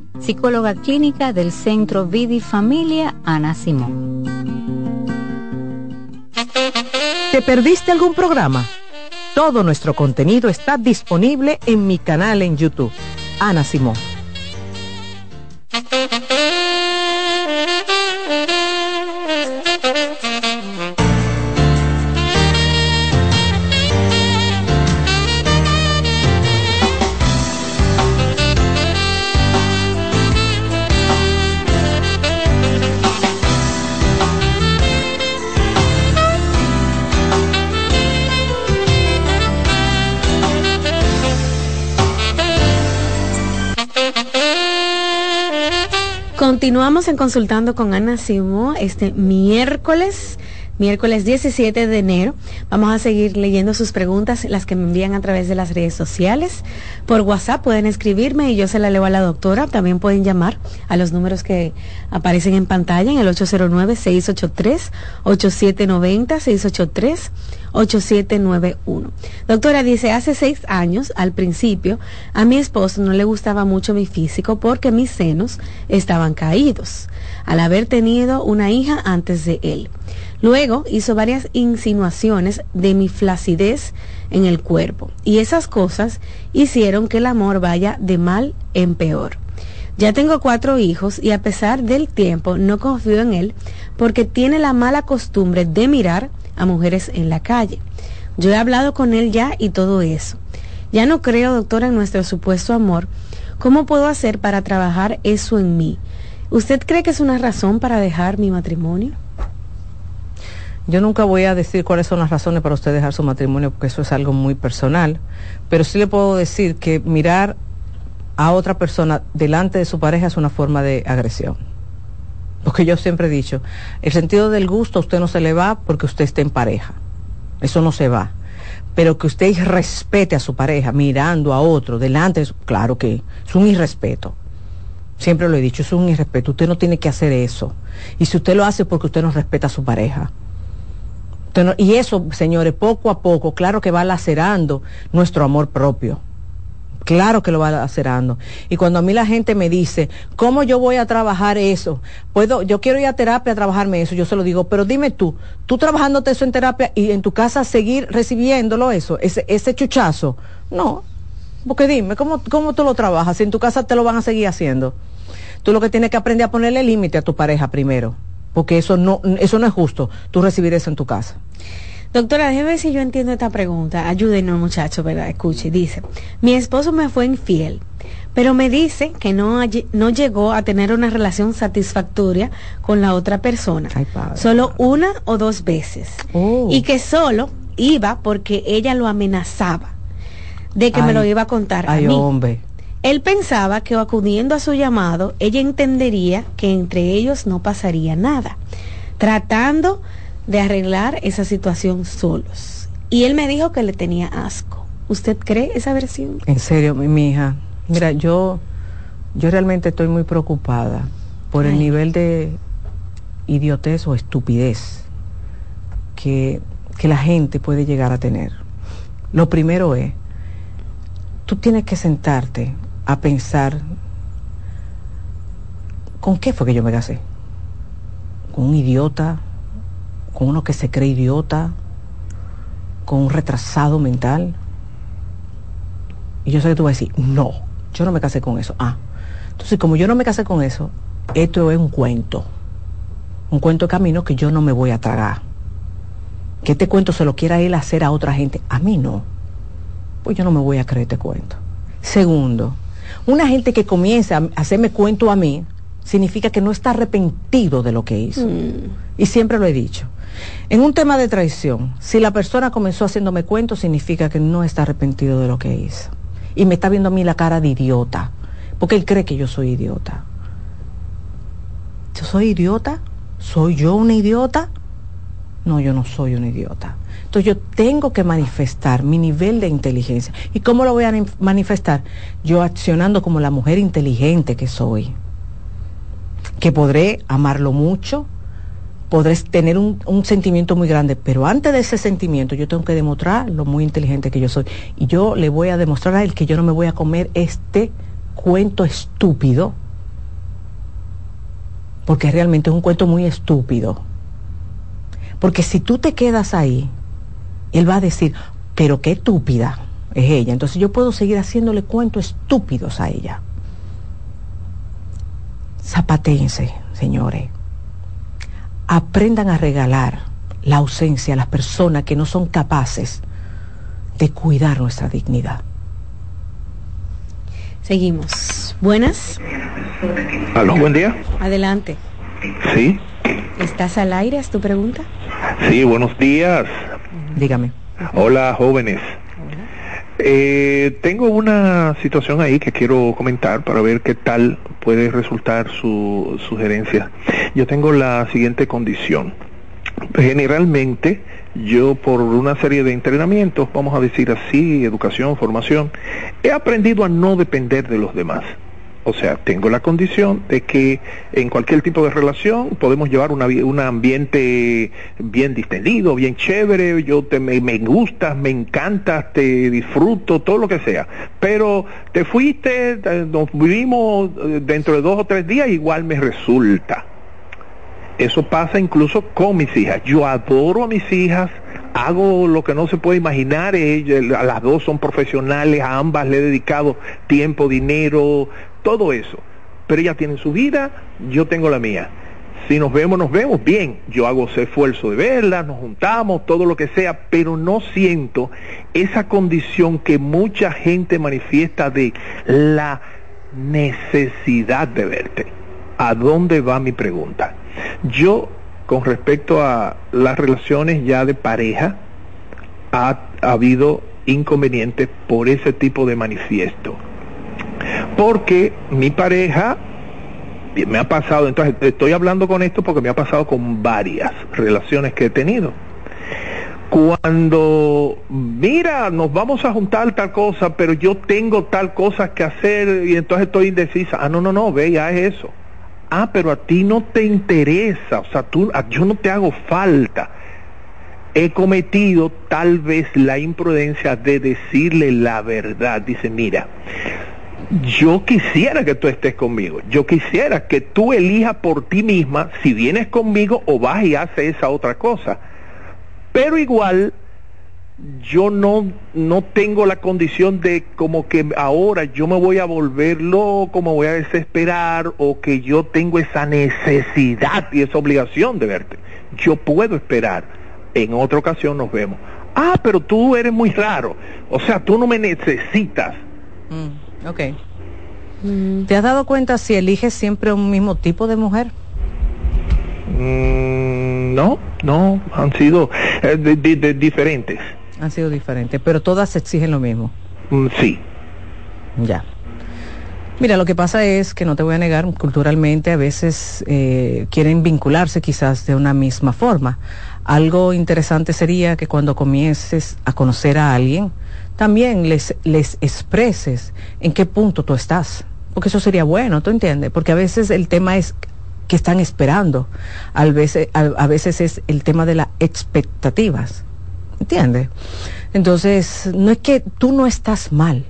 psicóloga clínica del Centro Vida y Familia Ana Simón. ¿Te perdiste algún programa? Todo nuestro contenido está disponible en mi canal en YouTube, Ana Simón. Continuamos en Consultando con Ana Simo este miércoles miércoles 17 de enero. Vamos a seguir leyendo sus preguntas, las que me envían a través de las redes sociales. Por WhatsApp pueden escribirme y yo se la leo a la doctora. También pueden llamar a los números que aparecen en pantalla en el 809-683-8790, 683. 8791. Doctora dice, hace seis años, al principio, a mi esposo no le gustaba mucho mi físico porque mis senos estaban caídos, al haber tenido una hija antes de él. Luego hizo varias insinuaciones de mi flacidez en el cuerpo y esas cosas hicieron que el amor vaya de mal en peor. Ya tengo cuatro hijos y a pesar del tiempo no confío en él porque tiene la mala costumbre de mirar a mujeres en la calle. Yo he hablado con él ya y todo eso. Ya no creo, doctora, en nuestro supuesto amor. ¿Cómo puedo hacer para trabajar eso en mí? ¿Usted cree que es una razón para dejar mi matrimonio? Yo nunca voy a decir cuáles son las razones para usted dejar su matrimonio, porque eso es algo muy personal, pero sí le puedo decir que mirar a otra persona delante de su pareja es una forma de agresión. Porque yo siempre he dicho, el sentido del gusto a usted no se le va porque usted está en pareja. Eso no se va. Pero que usted respete a su pareja mirando a otro delante, claro que es un irrespeto. Siempre lo he dicho, es un irrespeto. Usted no tiene que hacer eso. Y si usted lo hace porque usted no respeta a su pareja y eso, señores, poco a poco, claro que va lacerando nuestro amor propio. Claro que lo va lacerando. Y cuando a mí la gente me dice, ¿cómo yo voy a trabajar eso? Puedo, yo quiero ir a terapia a trabajarme eso, yo se lo digo, pero dime tú, tú trabajándote eso en terapia y en tu casa seguir recibiéndolo eso, ese, ese chuchazo. No, porque dime, ¿cómo, ¿cómo tú lo trabajas? Si en tu casa te lo van a seguir haciendo. Tú lo que tienes que aprender a ponerle límite a tu pareja primero porque eso no, eso no es justo, tú recibir eso en tu casa. Doctora, déjeme ver si yo entiendo esta pregunta. Ayúdenos, muchachos, ¿verdad? Escuche, dice, mi esposo me fue infiel, pero me dice que no, no llegó a tener una relación satisfactoria con la otra persona. solo una o dos veces. Oh. Y que solo iba porque ella lo amenazaba de que me lo iba a contar a mí. Hombre. Él pensaba que acudiendo a su llamado, ella entendería que entre ellos no pasaría nada, tratando de arreglar esa situación solos. Y él me dijo que le tenía asco. ¿Usted cree esa versión? En serio, mi, hija. Mira, yo, yo realmente estoy muy preocupada por el nivel de idiotez o estupidez que, que la gente puede llegar a tener. Lo primero es, tú tienes que sentarte a pensar, ¿con qué fue que yo me casé? ¿Con un idiota? ¿Con uno que se cree idiota? ¿Con un retrasado mental? Y yo sé que tú vas a decir, no, yo no me casé con eso. Ah, entonces como yo no me casé con eso, esto es un cuento. Un cuento de camino que yo no me voy a tragar. Que este cuento se lo quiera él hacer a otra gente. A mí no. Pues yo no me voy a creer este cuento. Segundo, una gente que comienza a hacerme cuento a mí, significa que no está arrepentido de lo que hizo. Y siempre lo he dicho. En un tema de traición, si la persona comenzó haciéndome cuentos, significa que no está arrepentido de lo que hizo. Y me está viendo a mí la cara de idiota, porque él cree que yo soy idiota. ¿Yo soy idiota? ¿Soy yo una idiota? No, yo no soy un idiota. Entonces yo tengo que manifestar mi nivel de inteligencia. ¿Y cómo lo voy a manifestar? Yo accionando como la mujer inteligente que soy. Que podré amarlo mucho, podré tener un, sentimiento muy grande, pero antes de ese sentimiento yo tengo que demostrar lo muy inteligente que yo soy. Y yo le voy a demostrar a él que yo no me voy a comer este cuento estúpido, porque realmente es un cuento muy estúpido porque si tú te quedas ahí, él va a decir, pero qué estúpida es ella. Entonces yo puedo seguir haciéndole cuentos estúpidos a ella. Zapatense, señores. Aprendan a regalar la ausencia a las personas que no son capaces de cuidar nuestra dignidad. Seguimos. Buenas. Aló, buen día. Adelante. Sí. ¿Estás al aire? ¿Es tu pregunta? Sí, buenos días. Dígame. Hola, jóvenes. Eh, tengo una situación ahí que quiero comentar para ver qué tal puede resultar su sugerencia. Yo tengo la siguiente condición. Generalmente, yo por una serie de entrenamientos, vamos a decir así, educación, formación, he aprendido a no depender de los demás. O sea, tengo la condición de que en cualquier tipo de relación podemos llevar una, un ambiente bien distendido, bien chévere, yo te, me, me gustas, me encantas, te disfruto, todo lo que sea. Pero te fuiste, nos vivimos eh, dentro de dos o tres días, igual me resulta. Eso pasa incluso con mis hijas. Yo adoro a mis hijas, hago lo que no se puede imaginar, ellas, las dos son profesionales, a ambas le he dedicado tiempo, dinero, todo eso. Pero ella tiene su vida, yo tengo la mía. Si nos vemos, nos vemos bien. Yo hago ese esfuerzo de verla, nos juntamos, todo lo que sea, pero no siento esa condición que mucha gente manifiesta de la necesidad de verte. ¿A dónde va mi pregunta? Yo, con respecto a las relaciones ya de pareja, ha, ha habido inconvenientes por ese tipo de manifiesto porque mi pareja me ha pasado, entonces estoy hablando con esto porque me ha pasado con varias relaciones que he tenido. Cuando, mira, nos vamos a juntar tal cosa, pero yo tengo tal cosa que hacer y entonces estoy indecisa. Ah, no, no, no, ve, ya es eso. Ah, pero a ti no te interesa, o sea, tú, yo no te hago falta. He cometido tal vez la imprudencia de decirle la verdad. Dice, mira, yo quisiera que tú estés conmigo, yo quisiera que tú elijas por ti misma si vienes conmigo o vas y haces esa otra cosa. Pero igual yo no, no tengo la condición de como que ahora yo me voy a volver loco, me voy a desesperar o que yo tengo esa necesidad y esa obligación de verte. Yo puedo esperar. En otra ocasión nos vemos. Ah, pero tú eres muy raro. O sea, tú no me necesitas. Mm. Ok. Mm. ¿Te has dado cuenta si eliges siempre un mismo tipo de mujer? Mm, no, no, han sido eh, diferentes. Han sido diferentes, pero todas exigen lo mismo. Mm, sí. Ya. Mira, lo que pasa es que no te voy a negar, culturalmente a veces eh, quieren vincularse quizás de una misma forma. Algo interesante sería que cuando comiences a conocer a alguien, también les, les expreses en qué punto tú estás. Porque eso sería bueno, ¿tú entiendes? Porque a veces el tema es que están esperando. A veces, a, veces es el tema de las expectativas. ¿Entiendes? Entonces, no es que tú no estás mal.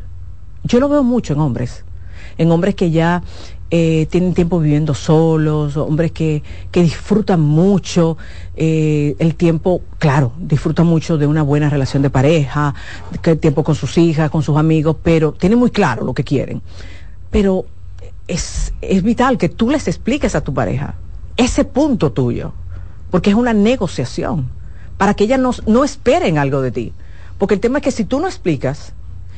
Yo lo veo mucho en hombres. En hombres que ya eh, tienen tiempo viviendo solos, hombres que, que disfrutan mucho eh, el tiempo, claro, disfrutan mucho de una buena relación de pareja, el tiempo con sus hijas, con sus amigos, pero tienen muy claro lo que quieren. Pero es, es vital que tú les expliques a tu pareja ese punto tuyo, porque es una negociación, para que ellas no, no esperen algo de ti. Porque el tema es que si tú no explicas,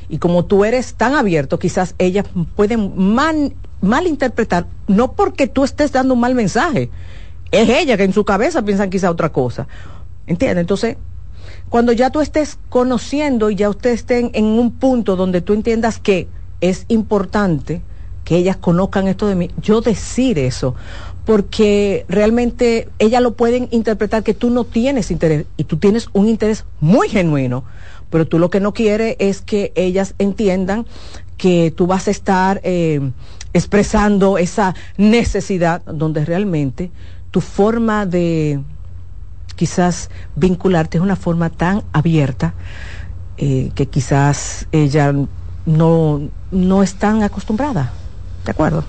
y como tú eres tan abierto, quizás ellas pueden man, malinterpretar, no porque tú estés dando un mal mensaje, es ella que en su cabeza piensan quizá otra cosa. ¿Entiendes? Entonces, cuando ya tú estés conociendo y ya ustedes estén en un punto donde tú entiendas que es importante que ellas conozcan esto de mí, yo decir eso, porque realmente ellas lo pueden interpretar que tú no tienes interés y tú tienes un interés muy genuino, pero tú lo que no quieres es que ellas entiendan que tú vas a estar eh, expresando esa necesidad donde realmente tu forma de quizás vincularte es una forma tan abierta eh, que quizás ella no, no es tan acostumbrada. ¿De acuerdo?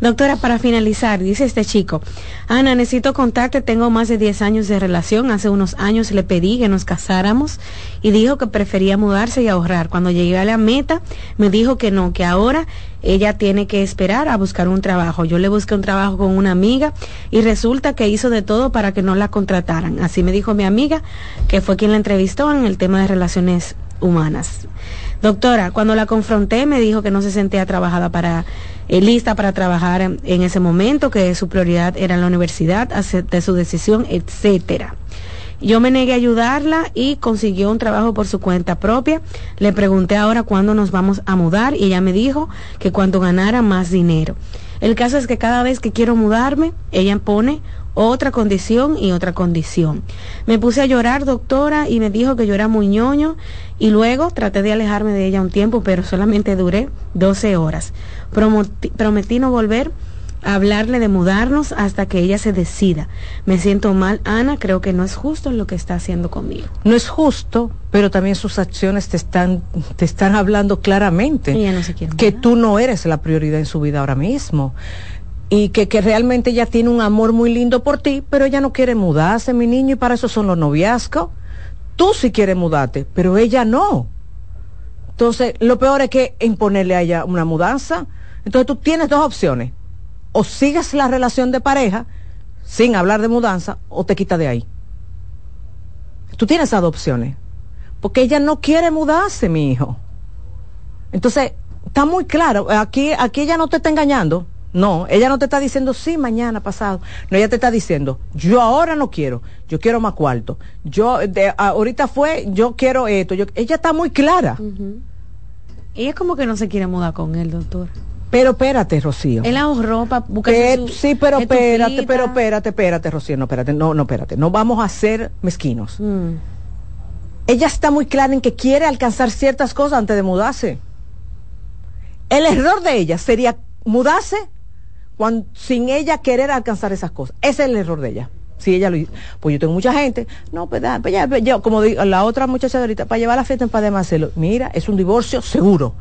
Doctora, para finalizar, dice este chico, Ana, necesito contarte, tengo más de 10 años de relación, hace unos años le pedí que nos casáramos y dijo que prefería mudarse y ahorrar. Cuando llegué a la meta, me dijo que no, que ahora ella tiene que esperar a buscar un trabajo. Yo le busqué un trabajo con una amiga y resulta que hizo de todo para que no la contrataran. Así me dijo mi amiga, que fue quien la entrevistó en el tema de relaciones humanas. Doctora, cuando la confronté me dijo que no se sentía trabajada para eh, lista para trabajar en, ese momento, que su prioridad era la universidad, de su decisión, etcétera. Yo me negué a ayudarla y consiguió un trabajo por su cuenta propia. Le pregunté ahora cuándo nos vamos a mudar y ella me dijo que cuando ganara más dinero. El caso es que cada vez que quiero mudarme, ella pone otra condición y otra condición. Me puse a llorar, doctora, y me dijo que yo era muy ñoño y luego traté de alejarme de ella un tiempo, pero solamente duré 12 horas. prometí no volver a hablarle de mudarnos hasta que ella se decida. Me siento mal, Ana, creo que no es justo lo que está haciendo conmigo. No es justo, pero también sus acciones te están, te están hablando claramente que tú no eres la prioridad en su vida ahora mismo y que, que, realmente ella tiene un amor muy lindo por ti, pero ella no quiere mudarse, mi niño, y para eso son los noviazgos. Tú sí quieres mudarte, pero ella no. Entonces, lo peor es que imponerle a ella una mudanza. Entonces, tú tienes dos opciones. O sigues la relación de pareja sin hablar de mudanza o te quitas de ahí. Tú tienes esas dos opciones. Porque ella no quiere mudarse, mi hijo. Entonces, está muy claro. Aquí, aquí ella no te está engañando. No, ella no te está diciendo sí mañana pasado. No, ella te está diciendo yo ahora no quiero, yo quiero más cuarto. Yo de, ahorita fue yo quiero esto. Yo, ella está muy clara. Ella como que no se quiere mudar con él, doctor. Pero espérate, Rocío. Él ahorró para buscar Sí, pero espérate, pero espérate, espérate, Rocío, no, espérate, no, no, espérate. No vamos a ser mezquinos. Mm. Ella está muy clara en que quiere alcanzar ciertas cosas antes de mudarse. El error de ella sería mudarse sin ella querer alcanzar esas cosas. Ese es el error de ella. Si ella lo pues yo tengo mucha gente, no, pues, pues ya, pues yo, como digo, la otra muchacha de ahorita, para llevar la fiesta en Padre Marcelo, mira, es un divorcio seguro.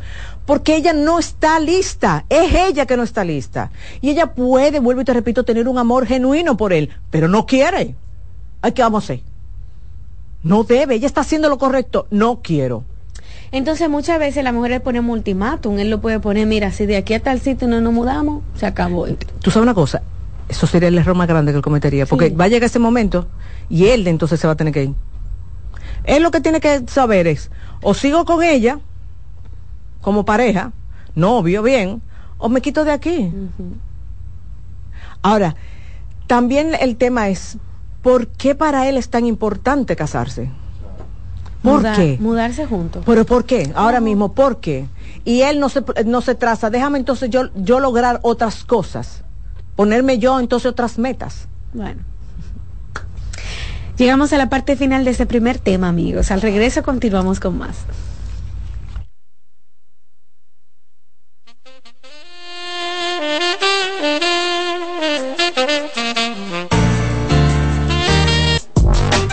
Porque ella no está lista, es ella que no está lista. Y ella puede, vuelvo y te repito, tener un amor genuino por él, pero no quiere. Ay, ¿qué vamos a hacer? No debe, ella está haciendo lo correcto, no quiero. Entonces muchas veces la mujer le pone un ultimátum, él lo puede poner, mira, si de aquí a tal sitio no nos mudamos, se acabó Tú sabes una cosa, eso sería el error más grande que él cometería, porque va a llegar ese momento y él entonces se va a tener que ir. Él lo que tiene que saber es, o sigo con ella como pareja, novio, bien, o me quito de aquí. Ahora, también el tema es, ¿por qué para él es tan importante casarse? ¿Por qué? Mudarse juntos. ¿Pero por qué? Ahora mismo, ¿por qué? Y él no se, no se traza, déjame entonces yo, yo lograr otras cosas, ponerme yo entonces otras metas. Bueno. Llegamos a la parte final de este primer tema, amigos. Al regreso continuamos con más.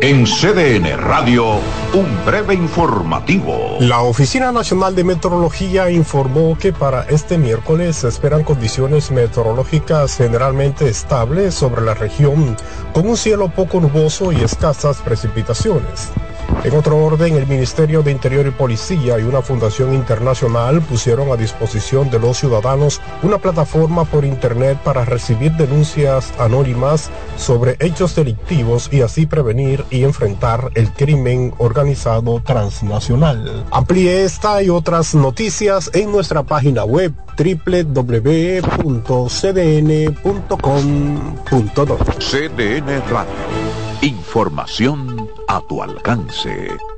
En CDN Radio, un breve informativo. La Oficina Nacional de Meteorología informó que para este miércoles se esperan condiciones meteorológicas generalmente estables sobre la región, con un cielo poco nuboso y escasas precipitaciones. En otro orden, el Ministerio de Interior y Policía y una fundación internacional pusieron a disposición de los ciudadanos una plataforma por Internet para recibir denuncias anónimas sobre hechos delictivos y así prevenir y enfrentar el crimen organizado transnacional. Amplíe esta y otras noticias en nuestra página web www.cdn.com.do. CDN Radio. Información a tu alcance.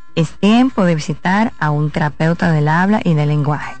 es tiempo de visitar a un terapeuta del habla y del lenguaje.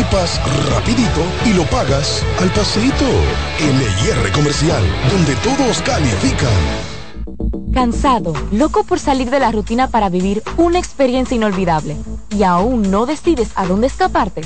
equipas rapidito y lo pagas al paseito. LIR Comercial, donde todos califican. Cansado, loco por salir de la rutina para vivir una experiencia inolvidable y aún no decides a dónde escaparte.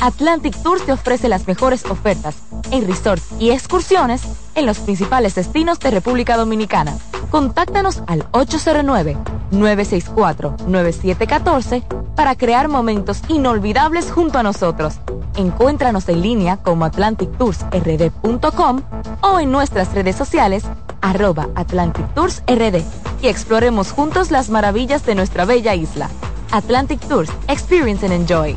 Atlantic Tours te ofrece las mejores ofertas en resorts y excursiones en los principales destinos de República Dominicana. Contáctanos al 809-964-9714 para crear momentos inolvidables junto a nosotros. Encuéntranos en línea como atlantictoursrd.com o en nuestras redes sociales arroba Atlantic Tours RD y exploremos juntos las maravillas de nuestra bella isla. Atlantic Tours, Experience and Enjoy.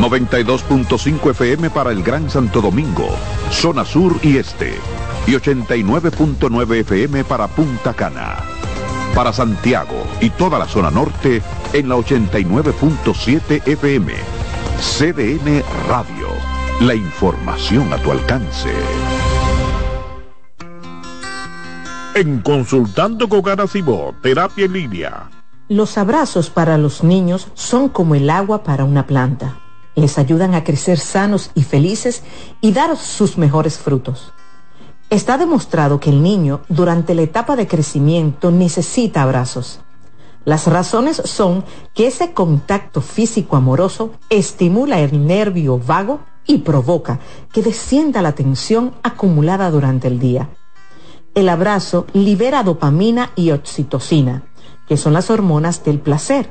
92.5 FM para el Gran Santo Domingo, zona sur y este. Y 89.9 FM para Punta Cana. Para Santiago y toda la zona norte en la 89.7 FM. CDN Radio. La información a tu alcance. En Consultando con Garacimo, Terapia en Línea. Los abrazos para los niños son como el agua para una planta. Les ayudan a crecer sanos y felices y dar sus mejores frutos. Está demostrado que el niño durante la etapa de crecimiento necesita abrazos. Las razones son que ese contacto físico amoroso estimula el nervio vago y provoca que descienda la tensión acumulada durante el día. El abrazo libera dopamina y oxitocina, que son las hormonas del placer.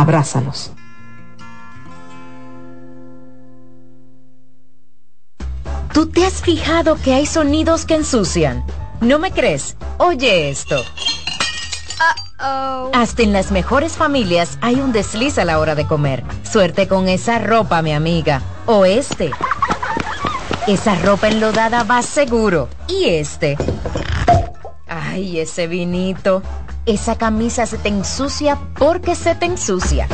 Abrázalos. ¿Tú te has fijado que hay sonidos que ensucian? ¿No me crees? Oye esto. Hasta en las mejores familias hay un desliz a la hora de comer. Suerte con esa ropa, mi amiga. O este. Esa ropa enlodada va seguro. Y este. Ay, ese vinito. Esa camisa se te ensucia porque se te ensucia.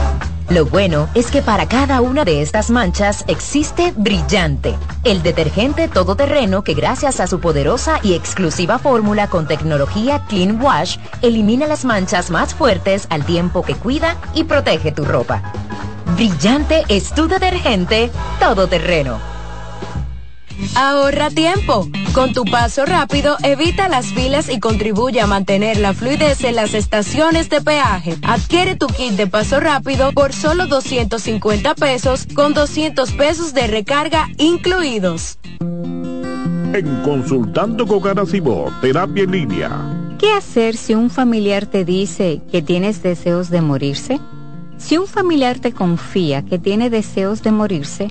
Lo bueno es que para cada una de estas manchas existe Brillante, el detergente todoterreno que gracias a su poderosa y exclusiva fórmula con tecnología Clean Wash elimina las manchas más fuertes al tiempo que cuida y protege tu ropa. Brillante es tu detergente todoterreno. Ahorra tiempo. Con tu paso rápido, evita las filas y contribuye a mantener la fluidez en las estaciones de peaje. Adquiere tu kit de paso rápido por solo 250 pesos con 200 pesos de recarga incluidos. En Consultando con Garacimo, Terapia en Línea. ¿Qué hacer si un familiar te dice que tienes deseos de morirse? Si un familiar te confía que tiene deseos de morirse,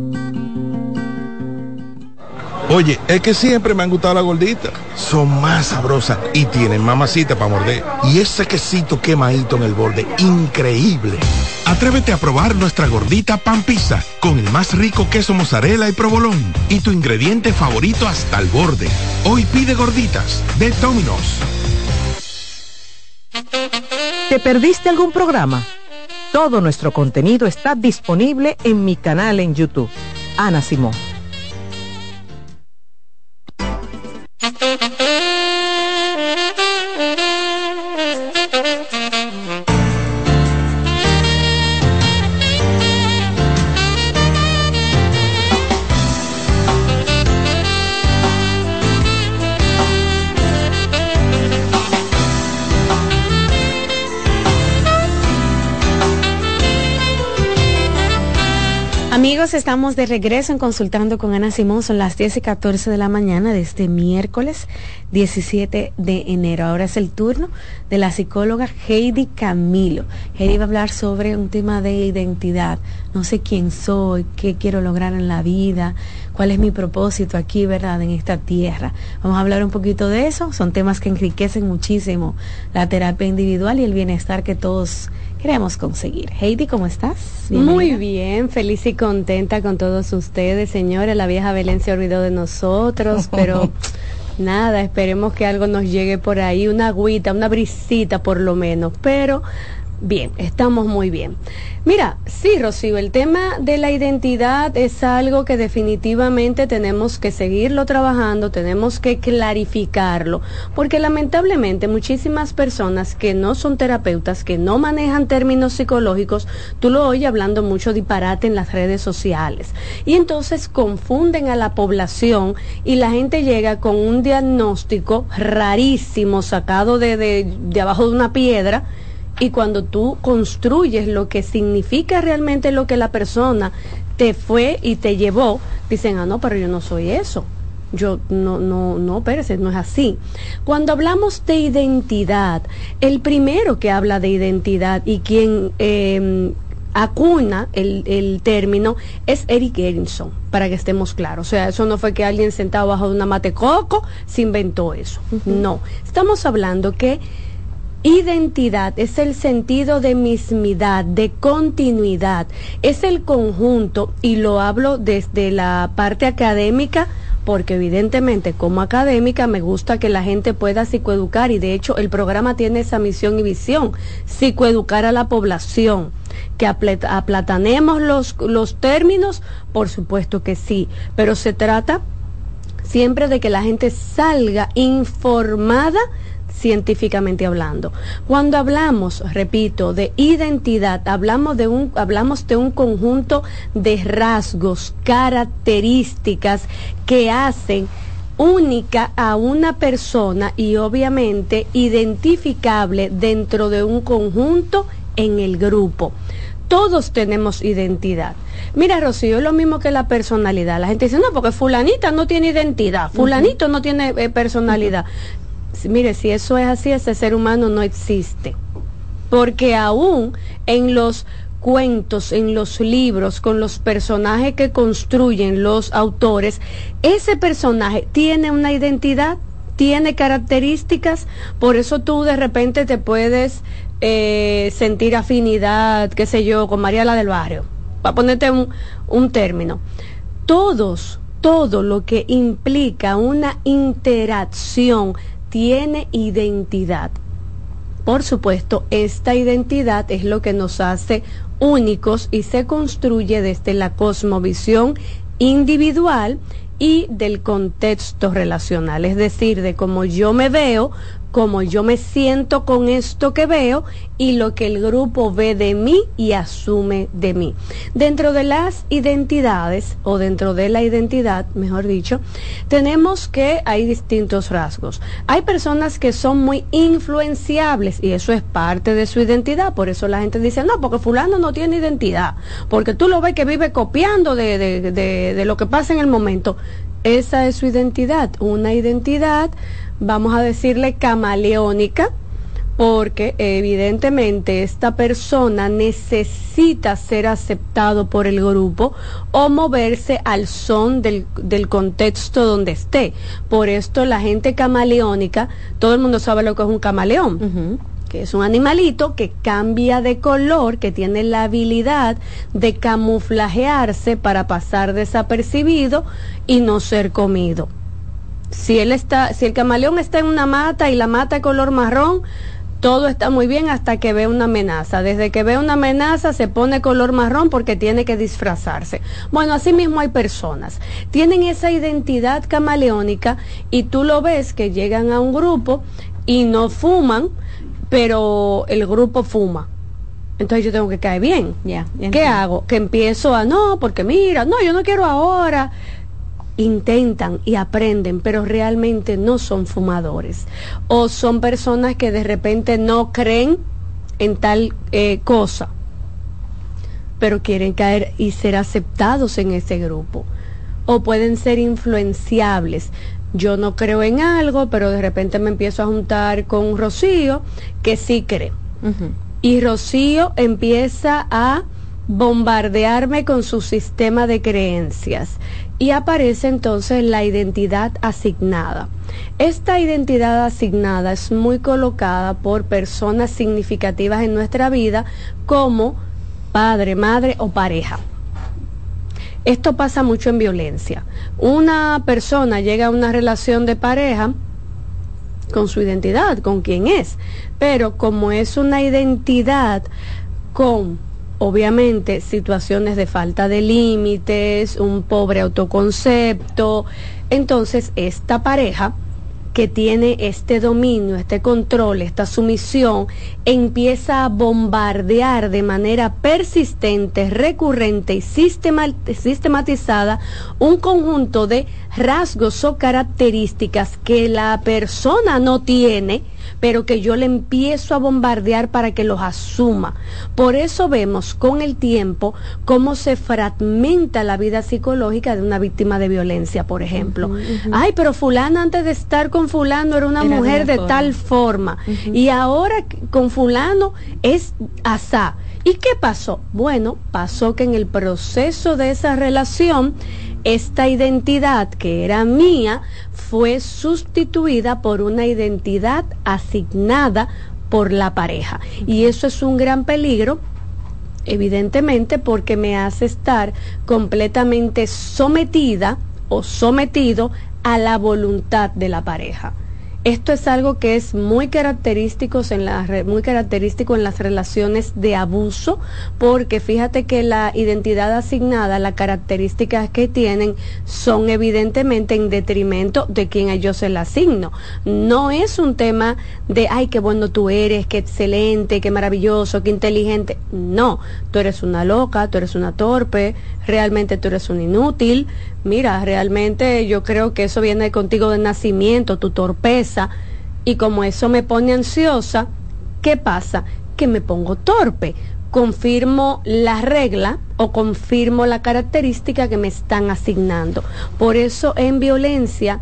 Oye, es que siempre me han gustado las gorditas. Son más sabrosas y tienen mamacita para morder. Y ese quesito quemadito en el borde, increíble. Atrévete a probar nuestra gordita pan pizza con el más rico queso mozzarella y provolón y tu ingrediente favorito hasta el borde. Hoy pide gorditas de Domino's. ¿Te perdiste algún programa? Todo nuestro contenido está disponible en mi canal en YouTube. Ana Simón. Estamos de regreso en Consultando con Ana Simón. Son las 10 y 14 de la mañana de este miércoles 17 de enero. Ahora es el turno de la psicóloga Heidi Camilo. Heidi va a hablar sobre un tema de identidad. No sé quién soy, qué quiero lograr en la vida, cuál es mi propósito aquí, ¿verdad? En esta tierra. Vamos a hablar un poquito de eso. Son temas que enriquecen muchísimo la terapia individual y el bienestar que todos queremos conseguir. Heidi, ¿cómo estás? Muy bien, feliz y contenta con todos ustedes, señores. La vieja Belén se olvidó de nosotros, pero Nada, esperemos que algo nos llegue por ahí, una agüita, una brisita por lo menos, pero bien, estamos muy bien. Mira, sí, Rocío, el tema de la identidad es algo que definitivamente tenemos que seguirlo trabajando, tenemos que clarificarlo, porque lamentablemente muchísimas personas que no son terapeutas, que no manejan términos psicológicos, tú lo oyes hablando mucho disparate en las redes sociales. Y entonces confunden a la población y la gente llega con un diagnóstico rarísimo sacado de, de, de abajo de una piedra y cuando tú construyes lo que significa realmente lo que la persona te fue y te llevó, dicen, ah, no, pero yo no soy eso. Yo no, no, no, Pérez, no es así. Cuando hablamos de identidad, el primero que habla de identidad y quien eh, acuna el, el, término es Eric Erickson, para que estemos claros. O sea, eso no fue que alguien sentado bajo de una mate coco se inventó eso. Uh -huh. No, estamos hablando que Identidad es el sentido de mismidad, de continuidad, es el conjunto, y lo hablo desde la parte académica, porque evidentemente como académica me gusta que la gente pueda psicoeducar, y de hecho el programa tiene esa misión y visión, psicoeducar a la población. Que aplatanemos los, los términos, por supuesto que sí, pero se trata siempre de que la gente salga informada científicamente hablando. Cuando hablamos, repito, de identidad, hablamos de un, hablamos de un conjunto de rasgos, características que hacen única a una persona y obviamente identificable dentro de un conjunto en el grupo. Todos tenemos identidad. Mira, Rocío, es lo mismo que la personalidad. La gente dice, no, porque fulanita no tiene identidad, fulanito uh -huh. no tiene eh, personalidad. Uh -huh. Mire, si eso es así, ese ser humano no existe. Porque aún en los cuentos, en los libros, con los personajes que construyen los autores, ese personaje tiene una identidad, tiene características, por eso tú de repente te puedes eh, sentir afinidad, qué sé yo, con María la del Barrio, para ponerte un, un término. Todos, todo lo que implica una interacción tiene identidad. Por supuesto, esta identidad es lo que nos hace únicos y se construye desde la cosmovisión individual y del contexto relacional, es decir, de cómo yo me veo, cómo yo me siento con esto que veo y lo que el grupo ve de mí y asume de mí. Dentro de las identidades, o dentro de la identidad, mejor dicho, tenemos que hay distintos rasgos. Hay personas que son muy influenciables y eso es parte de su identidad, por eso la gente dice, no, porque fulano no tiene identidad, porque tú lo ves que vive copiando de, de, de, de lo que pasa en el momento. Esa es su identidad, una identidad vamos a decirle camaleónica, porque evidentemente esta persona necesita ser aceptado por el grupo o moverse al son del, del, contexto donde esté. Por esto la gente camaleónica, todo el mundo sabe lo que es un camaleón. Uh -huh que es un animalito que cambia de color, que tiene la habilidad de camuflajearse para pasar desapercibido y no ser comido si él está, si el camaleón está en una mata y la mata de color marrón, todo está muy bien hasta que ve una amenaza. Desde que ve una amenaza se pone color marrón porque tiene que disfrazarse. Bueno, así mismo hay personas. Tienen esa identidad camaleónica y tú lo ves que llegan a un grupo y no fuman, pero el grupo fuma. Entonces yo tengo que caer bien. Yeah, ¿Qué hago? Que empiezo a no, porque mira, no, yo no quiero ahora intentan y aprenden, pero realmente no son fumadores. O son personas que de repente no creen en tal eh, cosa, pero quieren caer y ser aceptados en ese grupo. O pueden ser influenciables. Yo no creo en algo, pero de repente me empiezo a juntar con Rocío, que sí cree. Uh -huh. Y Rocío empieza a bombardearme con su sistema de creencias y aparece entonces la identidad asignada. Esta identidad asignada es muy colocada por personas significativas en nuestra vida como padre, madre o pareja. Esto pasa mucho en violencia. Una persona llega a una relación de pareja con su identidad, con quién es, pero como es una identidad con obviamente situaciones de falta de límites, un pobre autoconcepto, entonces esta pareja que tiene este dominio, este control, esta sumisión, empieza a bombardear de manera persistente, recurrente y sistematizada un conjunto de rasgos o características que la persona no tiene, pero que yo le empiezo a bombardear para que los asuma. Por eso vemos con el tiempo cómo se fragmenta la vida psicológica de una víctima de violencia, por ejemplo. Ay, pero fulana antes de estar con fulano era una mujer de, tal forma y ahora con fulano es asá. ¿Y qué pasó? Bueno, pasó que en el proceso de esa relación esta identidad que era mía fue sustituida por una identidad asignada por la pareja. Y eso es un gran peligro evidentemente porque me hace estar completamente sometida o sometido a la voluntad de la pareja. Esto es algo que es muy característico en, muy característico en las relaciones de abuso, porque fíjate que la identidad asignada, las características que tienen son evidentemente en detrimento de quien yo se la asigno. No es un tema de, ay, qué bueno tú eres, qué excelente, qué maravilloso, qué inteligente. No, tú eres una loca, tú eres una torpe, realmente tú eres un inútil. Mira, realmente yo creo que eso viene contigo de nacimiento, tu torpeza. Y como eso me pone ansiosa, ¿qué pasa? Que me pongo torpe. Confirmo la regla o confirmo la característica que me están asignando. Por eso en violencia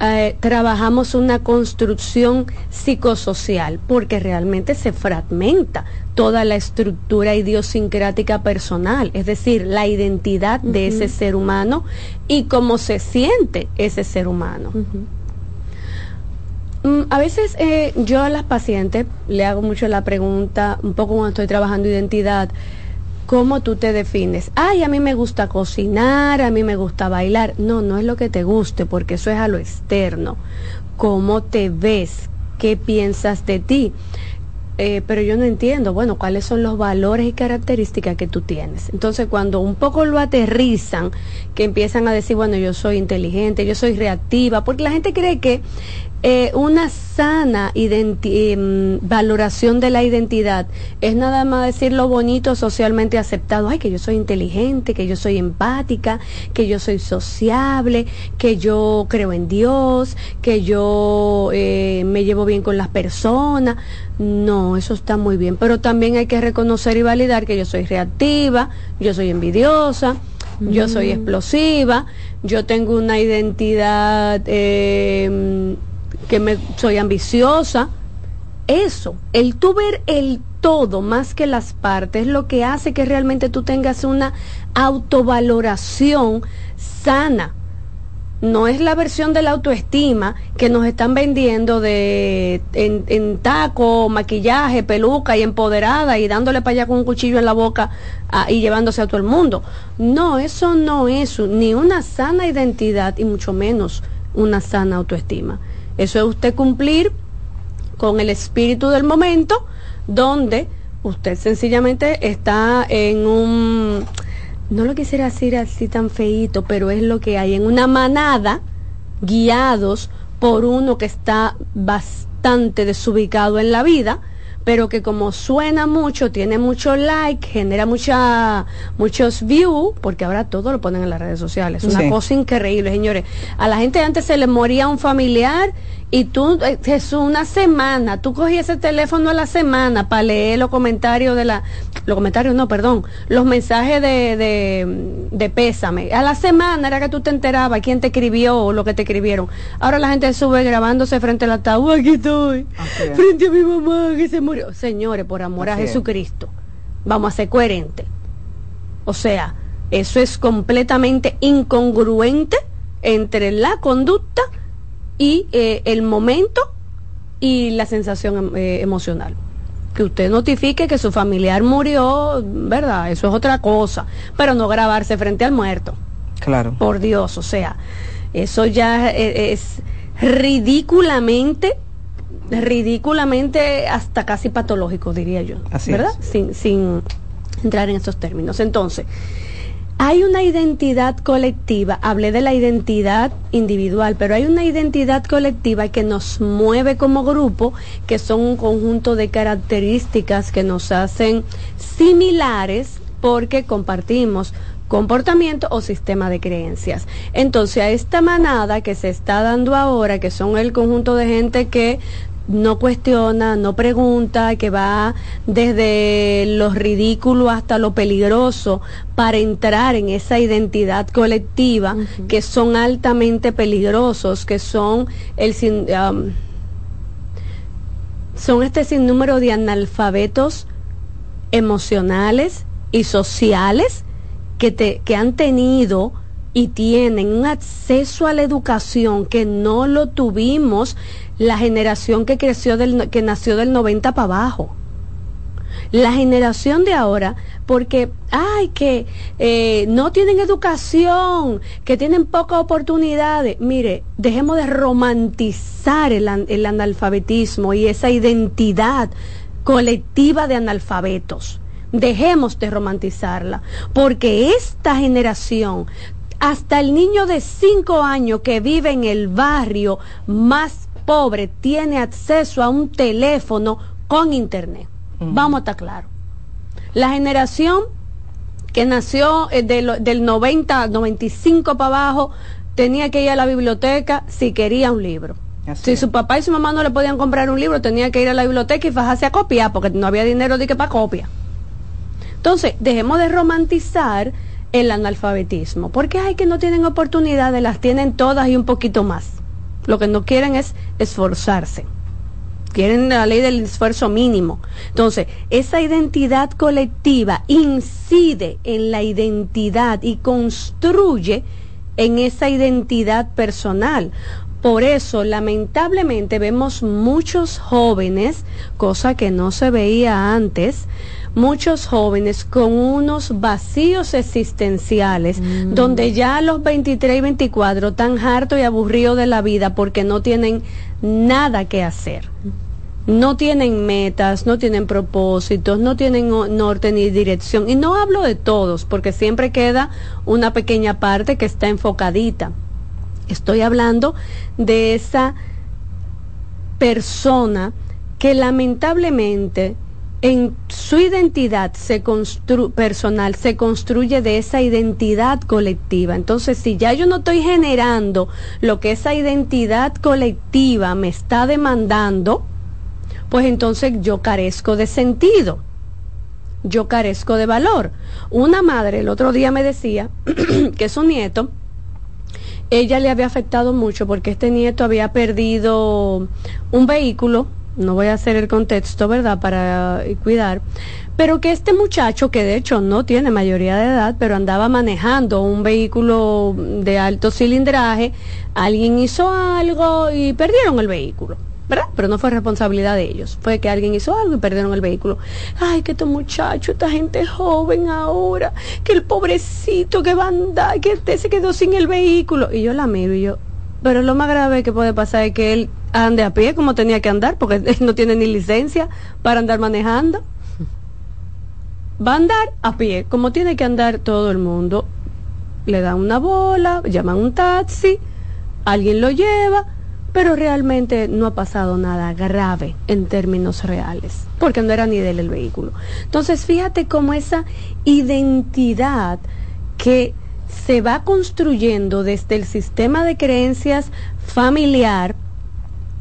eh, trabajamos una construcción psicosocial, porque realmente se fragmenta toda la estructura idiosincrática personal, es decir, la identidad de ese ser humano y cómo se siente ese ser humano. Mm, a veces eh, yo a las pacientes le hago mucho la pregunta, un poco cuando estoy trabajando identidad, ¿cómo tú te defines? Ay, a mí me gusta cocinar, a mí me gusta bailar. No, no es lo que te guste, porque eso es a lo externo. ¿Cómo te ves? ¿Qué piensas de ti? Eh, pero yo no entiendo, bueno, cuáles son los valores y características que tú tienes. Entonces, cuando un poco lo aterrizan, que empiezan a decir, bueno, yo soy inteligente, yo soy reactiva, porque la gente cree que eh, una sana em, valoración de la identidad es nada más decir lo bonito socialmente aceptado, ay, que yo soy inteligente, que yo soy empática, que yo soy sociable, que yo creo en Dios, que yo eh, me llevo bien con las personas. No, eso está muy bien, pero también hay que reconocer y validar que yo soy reactiva, yo soy envidiosa, yo soy mm. explosiva, yo tengo una identidad... Eh, que me, soy ambiciosa. Eso, el tú ver el todo más que las partes, lo que hace que realmente tú tengas una autovaloración sana. No es la versión de la autoestima que nos están vendiendo de en, taco, maquillaje, peluca y empoderada y dándole para allá con un cuchillo en la boca ah, y llevándose a todo el mundo. No, eso no es ni una sana identidad y mucho menos una sana autoestima. Eso es usted cumplir con el espíritu del momento, donde usted sencillamente está en un, no lo quisiera decir así tan feito, pero es lo que hay, en una manada, guiados por uno que está bastante desubicado en la vida, pero que como suena mucho, tiene mucho like, genera mucha, muchos views, porque ahora todo lo ponen en las redes sociales. Una cosa increíble, señores. A la gente antes se le moría un familiar y tú, eh, es una semana, tú cogías ese teléfono a la semana para leer los comentarios de la, los comentarios no, perdón, los mensajes de, de, de pésame. A la semana era que tú te enterabas quién te escribió o lo que te escribieron. Ahora la gente sube grabándose frente al ataúd, aquí estoy, frente a mi mamá que se murió. Señores, por amor a Jesucristo, vamos a ser coherentes. O sea, eso es completamente incongruente entre la conducta y eh, el momento y la sensación eh, emocional. que usted notifique que su familiar murió, ¿verdad? Eso es otra cosa, pero no grabarse frente al muerto. Claro. Por Dios, o sea, eso ya e- es ridículamente ridículamente hasta casi patológico, diría yo. Así ¿Verdad? es. Sin, sin entrar en estos términos. Entonces, hay una identidad colectiva, hablé de la identidad individual, pero hay una identidad colectiva que nos mueve como grupo, que son un conjunto de características que nos hacen similares porque compartimos comportamiento o sistema de creencias. Entonces, a esta manada que se está dando ahora, que son el conjunto de gente que no cuestiona, no pregunta, que va desde lo ridículo hasta lo peligroso para entrar en esa identidad colectiva, que son altamente peligrosos, que son el sin- um, son este sinnúmero de analfabetos emocionales y sociales que, te, que han tenido y tienen un acceso a la educación que no lo tuvimos la generación que creció del, que nació del 90 para abajo. La generación de ahora, porque, ay, que eh, no tienen educación, que tienen pocas oportunidades. Mire, dejemos de romantizar el, el analfabetismo y esa identidad colectiva de analfabetos. Dejemos de romantizarla, porque esta generación, hasta el niño de 5 años que vive en el barrio más pobre, tiene acceso a un teléfono con internet. Vamos a estar claros. La generación que nació eh, de lo- del 90, 95 para abajo, tenía que ir a la biblioteca si quería un libro. si su papá y su mamá no le podían comprar un libro, tenía que ir a la biblioteca y fajarse a copiar, porque no había dinero de que para copia. Entonces, dejemos de romantizar el analfabetismo, porque hay que no tienen oportunidades, las tienen todas y un poquito más. Lo que no quieren es esforzarse. Quieren la ley del esfuerzo mínimo. Entonces, esa identidad colectiva incide en la identidad y construye en esa identidad personal. Por eso, lamentablemente, vemos muchos jóvenes, cosa que no se veía antes, muchos jóvenes con unos vacíos existenciales, donde ya a los 23 y 24 están hartos y aburridos de la vida porque no tienen nada que hacer. No tienen metas, no tienen propósitos, no tienen norte ni dirección. Y no hablo de todos, porque siempre queda una pequeña parte que está enfocadita. Estoy hablando de esa persona que lamentablemente en su identidad se personal se construye de esa identidad colectiva. Entonces, si ya yo no estoy generando lo que esa identidad colectiva me está demandando, pues entonces yo carezco de sentido. Yo carezco de valor. Una madre el otro día me decía que su nieto ella le había afectado mucho porque este nieto había perdido un vehículo, no voy a hacer el contexto, ¿verdad?, para eh, cuidar, pero que este muchacho, que de hecho no tiene mayoría de edad, pero andaba manejando un vehículo de alto cilindraje, alguien hizo algo y perdieron el vehículo. ¿verdad? Pero no fue responsabilidad de ellos. Fue que alguien hizo algo y perdieron el vehículo. Ay, que estos muchachos, esta gente joven ahora, que el pobrecito que va a andar, que este se quedó sin el vehículo. Y yo la miro y yo, pero lo más grave que puede pasar es que él ande a pie como tenía que andar, porque él no tiene ni licencia para andar manejando. Va a andar a pie, como tiene que andar todo el mundo. Le dan una bola, llaman un taxi, alguien lo lleva, pero realmente no ha pasado nada grave en términos reales, porque no era ni de él el vehículo. Entonces, fíjate cómo esa identidad que se va construyendo desde el sistema de creencias familiar,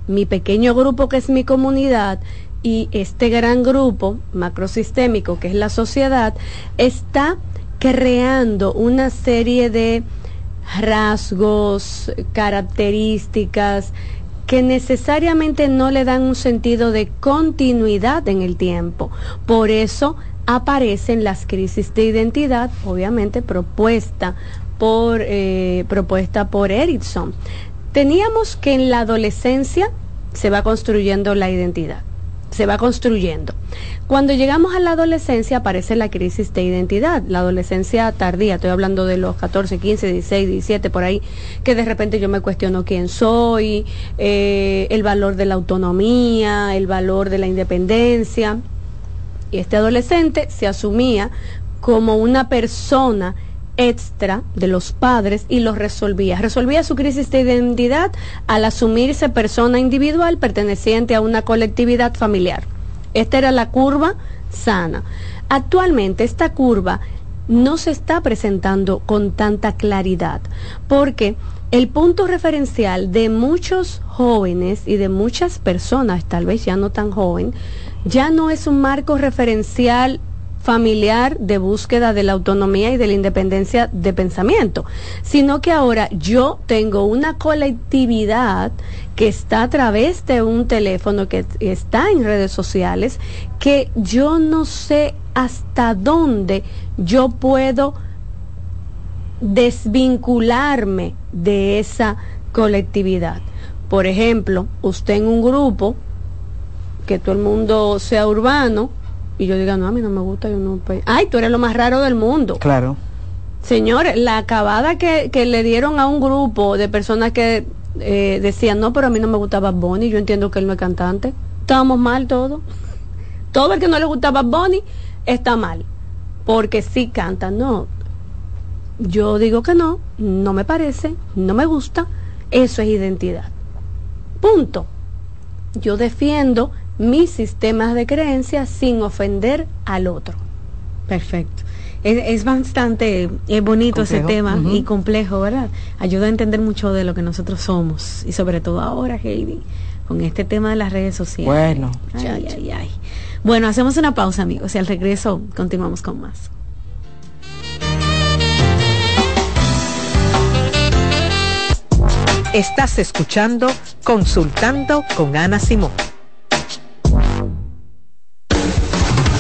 mi pequeño grupo que es mi comunidad y este gran grupo macrosistémico que es la sociedad, está creando una serie de rasgos, características que necesariamente no le dan un sentido de continuidad en el tiempo. Por eso aparecen las crisis de identidad, obviamente propuesta por, eh, propuesta por Erickson. Teníamos que en la adolescencia se va construyendo la identidad, se va construyendo. Cuando llegamos a la adolescencia aparece la crisis de identidad, la adolescencia tardía, estoy hablando de los 14, 15, 16, 17, por ahí, que de repente yo me cuestiono quién soy, eh, el valor de la autonomía, el valor de la independencia. Y este adolescente se asumía como una persona extra de los padres y lo resolvía. Resolvía su crisis de identidad al asumirse persona individual perteneciente a una colectividad familiar. Esta era la curva sana. Actualmente esta curva no se está presentando con tanta claridad porque el punto referencial de muchos jóvenes y de muchas personas, tal vez ya no tan joven, ya no es un marco referencial familiar de búsqueda de la autonomía y de la independencia de pensamiento, sino que ahora yo tengo una colectividad que está a través de un teléfono, que está en redes sociales, que yo no sé hasta dónde yo puedo desvincularme de esa colectividad. Por ejemplo, usted en un grupo, que todo el mundo sea urbano, y yo diga, no, a mí no me gusta, yo no... Ay, tú eres lo más raro del mundo. Claro. Señores, la acabada que, que le dieron a un grupo de personas que eh, decían, no, pero a mí no me gustaba Bonnie, yo entiendo que él no es cantante. Estábamos mal todos. Todo el que no le gustaba Bonnie está mal, porque sí canta, no. Yo digo que no, no me parece, no me gusta, eso es identidad. Punto. Yo defiendo mis sistemas de creencias sin ofender al otro. Perfecto. Es, bastante bonito ese tema y complejo, ¿verdad? Ayuda a entender mucho de lo que nosotros somos y sobre todo ahora, Heidi, con este tema de las redes sociales. Bueno, ay, ay, ay. Bueno, hacemos una pausa, amigos, y al regreso continuamos con más. Estás escuchando Consultando con Ana Simón.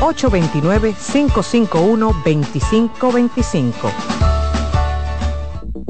829-551-2525.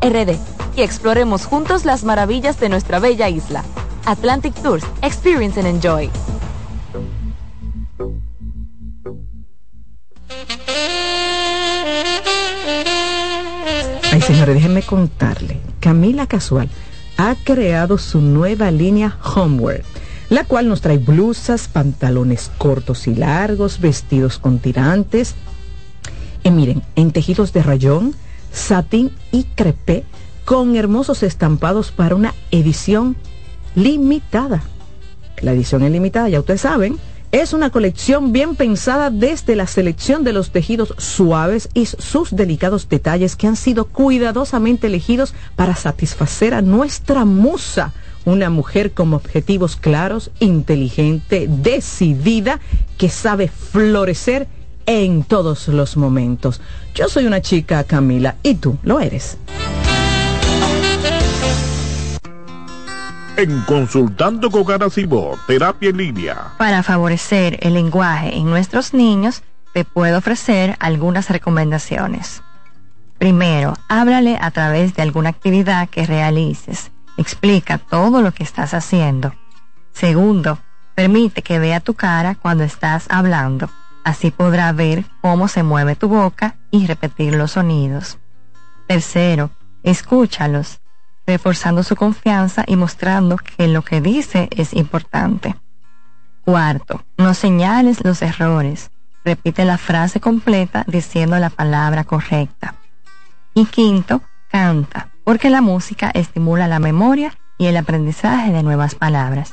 RD y exploremos juntos las maravillas de nuestra bella isla. Atlantic Tours, Experience and Enjoy. Ay, señores, déjenme contarle. Camila Casual ha creado su nueva línea Homeware, la cual nos trae blusas, pantalones cortos y largos, vestidos con tirantes. Y miren, en tejidos de rayón, satín y crepé, con hermosos estampados para una edición limitada. La edición es limitada, ya ustedes saben, es una colección bien pensada desde la selección de los tejidos suaves y sus delicados detalles que han sido cuidadosamente elegidos para satisfacer a nuestra musa, una mujer con objetivos claros, inteligente, decidida, que sabe florecer en todos los momentos. Yo soy una chica, Camila, y tú lo eres. en Consultando con Garacimo, Terapia en Línea. Para favorecer el lenguaje en nuestros niños, te puedo ofrecer algunas recomendaciones. Primero, háblale a través de alguna actividad que realices. Explica todo lo que estás haciendo. Segundo, permite que vea tu cara cuando estás hablando. Así podrá ver cómo se mueve tu boca y repetir los sonidos. Tercero, escúchalos reforzando su confianza y mostrando que lo que dice es importante. Cuarto, no señales los errores. repite la frase completa diciendo la palabra correcta. Y quinto, canta, porque la música estimula la memoria y el aprendizaje de nuevas palabras.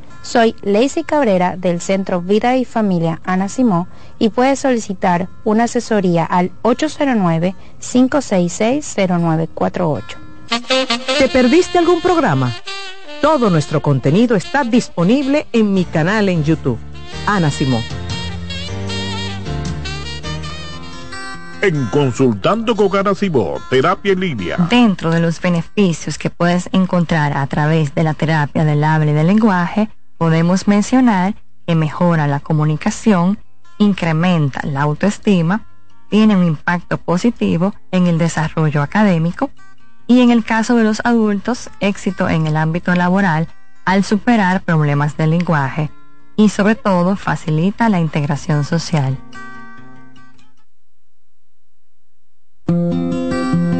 Soy Lacey Cabrera del Centro Vida y Familia Ana Simó y puedes solicitar una asesoría al 809-566-0948. ¿Te perdiste algún programa? Todo nuestro contenido está disponible en mi canal en YouTube. Ana Simón. En Consultando con Garacimo, Terapia en Línea. Dentro de los beneficios que puedes encontrar a través de la terapia del habla y del lenguaje, podemos mencionar que mejora la comunicación, incrementa la autoestima, tiene un impacto positivo en el desarrollo académico y en el caso de los adultos, éxito en el ámbito laboral al superar problemas del lenguaje y sobre todo facilita la integración social.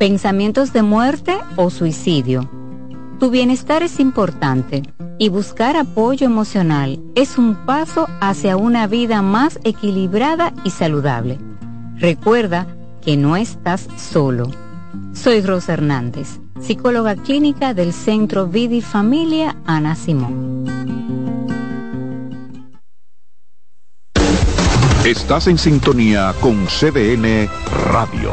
pensamientos de muerte o suicidio. Tu bienestar es importante y buscar apoyo emocional es un paso hacia una vida más equilibrada y saludable. Recuerda que no estás solo. Soy Rosa Hernández, psicóloga clínica del Centro Vida y Familia Ana Simón. Estás en sintonía con CDN Radio.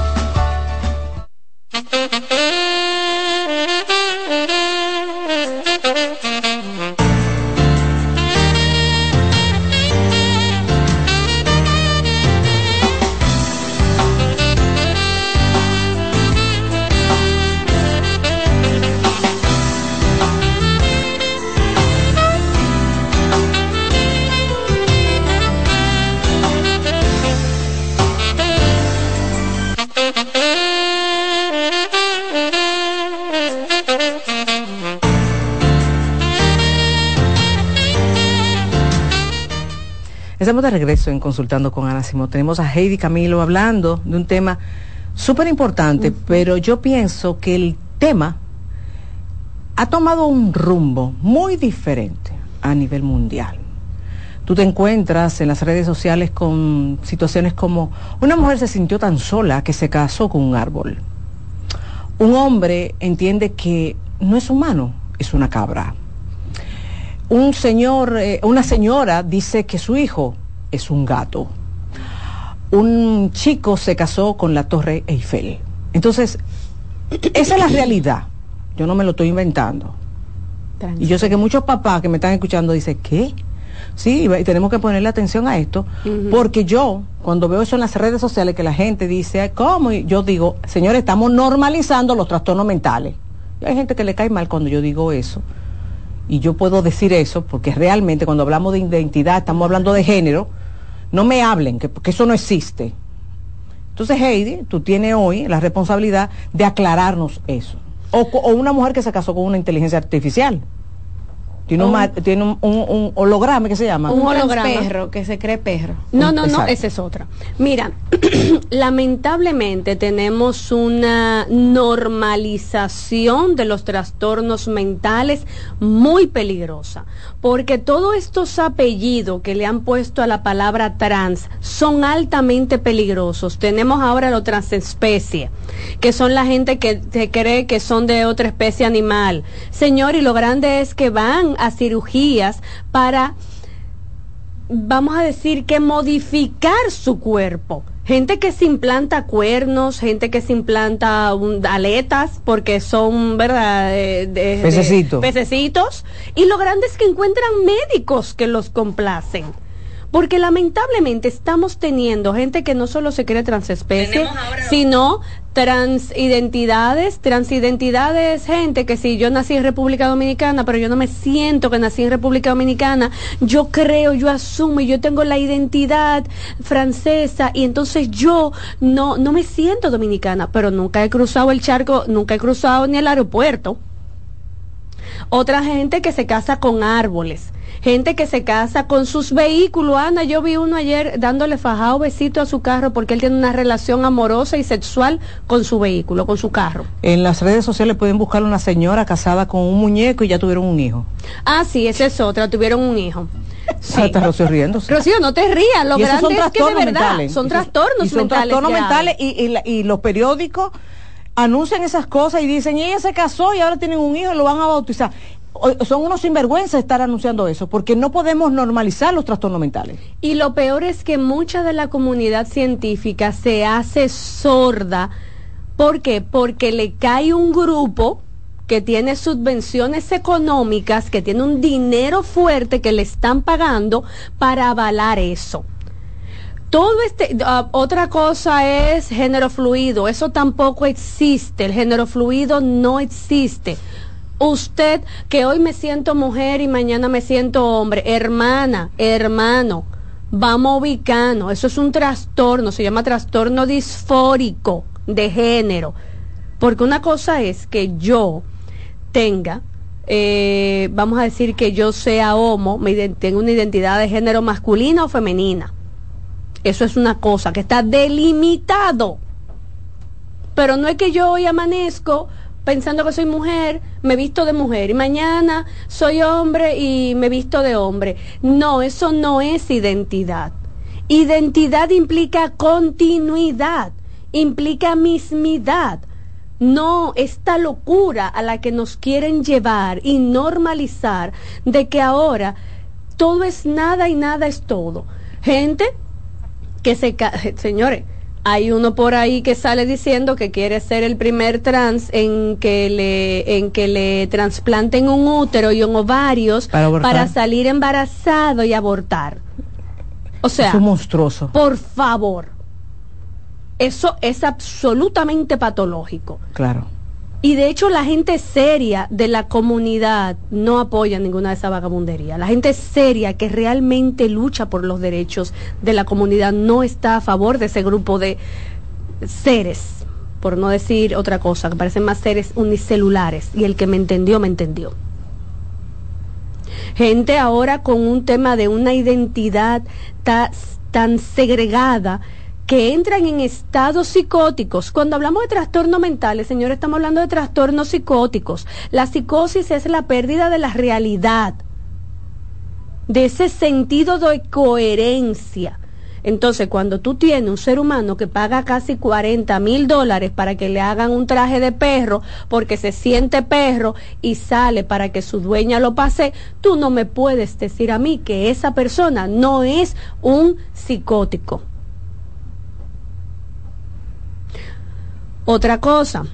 Estamos de regreso en Consultando con Ana Simón. Tenemos a Heidi Camilo hablando de un tema súper importante, pero yo pienso que el tema ha tomado un rumbo muy diferente a nivel mundial. Tú te encuentras en las redes sociales con situaciones como una mujer se sintió tan sola que se casó con un árbol. Un hombre entiende que no es humano, es una cabra un señor, eh, una señora dice que su hijo es un gato. un chico se casó con la Torre Eiffel. Entonces, esa es la realidad. Yo no me lo estoy inventando. Y yo sé que muchos papás que me están escuchando dicen, ¿qué? Sí, y tenemos que ponerle atención a esto, porque yo, cuando veo eso en las redes sociales, que la gente dice, ¿cómo? Y yo digo, señores, estamos normalizando los trastornos mentales. Y hay gente que le cae mal cuando yo digo eso. Y yo puedo decir eso, porque realmente cuando hablamos de identidad, estamos hablando de género, no me hablen, que, porque eso no existe. Entonces, Heidi, tú tienes hoy la responsabilidad de aclararnos eso. O, o una mujer que se casó con una inteligencia artificial. Tiene, un, Un- ma- tiene un, un- un holograma que se llama. Un holograma. perro, que se cree perro. No, no, no, esa es otra. Mira, lamentablemente tenemos una normalización de los trastornos mentales muy peligrosa, porque todos estos apellidos que le han puesto a la palabra trans son altamente peligrosos. Tenemos ahora los transespecie, que son la gente que se cree que son de otra especie animal. Señor, y lo grande es que van a cirugías para vamos a decir que modificar su cuerpo. Gente que se implanta cuernos, gente que se implanta un- aletas porque son, ¿verdad? De- de- de- Pececito. pececitos. Y lo grande es que encuentran médicos que los complacen. Porque lamentablemente estamos teniendo gente que no solo se cree transespecie, sino transidentidades. Transidentidades, gente que si yo nací en República Dominicana, pero yo no me siento que nací en República Dominicana, yo creo, yo asumo y yo tengo la identidad francesa y entonces yo no, no me siento dominicana, pero nunca he cruzado el charco, nunca he cruzado ni el aeropuerto. Otra gente que se casa con árboles. Gente que se casa con sus vehículos. Ana, yo vi uno ayer dándole fajado besito a su carro porque él tiene una relación amorosa y sexual con su vehículo, con su carro. En las redes sociales pueden buscar una señora casada con un muñeco y ya tuvieron un hijo. Ah, sí, esa es otra, tuvieron un hijo. Sí. Está Rocío riéndose. Rocío, no te rías, lo grande son es que de trastornos verdad mentales. son trastornos y son mentales. trastornos mentales y, y la- y los periódicos anuncian esas cosas y dicen, y ella se casó y ahora tienen un hijo y lo van a bautizar. Son unos sinvergüenzas estar anunciando eso, porque no podemos normalizar los trastornos mentales. Y lo peor es que mucha de la comunidad científica se hace sorda. ¿Por qué? Porque le cae un grupo que tiene subvenciones económicas, que tiene un dinero fuerte que le están pagando para avalar eso. Todo este, ah, otra cosa es género fluido, eso tampoco existe, el género fluido no existe. Usted que hoy me siento mujer y mañana me siento hombre, hermana, hermano, vamos ubicando, eso es un trastorno, se llama trastorno disfórico de género. Porque una cosa es que yo tenga, eh, vamos a decir que yo sea homo, me tengo una identidad de género masculina o femenina. Eso es una cosa que está delimitado. Pero no es que yo hoy amanezco pensando que soy mujer, me visto de mujer y mañana soy hombre y me visto de hombre. No, eso no es identidad. Identidad implica continuidad, implica mismidad. No esta locura a la que nos quieren llevar y normalizar de que ahora todo es nada y nada es todo. Gente que se señores hay uno por ahí que sale diciendo que quiere ser el primer trans en que le en que le trasplanten un útero y un ovarios Para abortar. salir embarazado y abortar o sea es un monstruoso. por favor eso es absolutamente patológico Claro. Y de hecho la gente seria de la comunidad no apoya ninguna de esa vagabundería. La gente seria que realmente lucha por los derechos de la comunidad no está a favor de ese grupo de seres, por no decir otra cosa, que parecen más seres unicelulares. Y el que me entendió, me entendió. Gente ahora con un tema de una identidad ta- tan segregada que entran en estados psicóticos. Cuando hablamos de trastornos mentales, señores, estamos hablando de trastornos psicóticos. La psicosis es la pérdida de la realidad, de ese sentido de coherencia. Entonces, cuando tú tienes un ser humano que paga casi 40 mil dólares para que le hagan un traje de perro porque se siente perro y sale para que su dueña lo pase, tú no me puedes decir a mí que esa persona no es un psicótico. Otra cosa,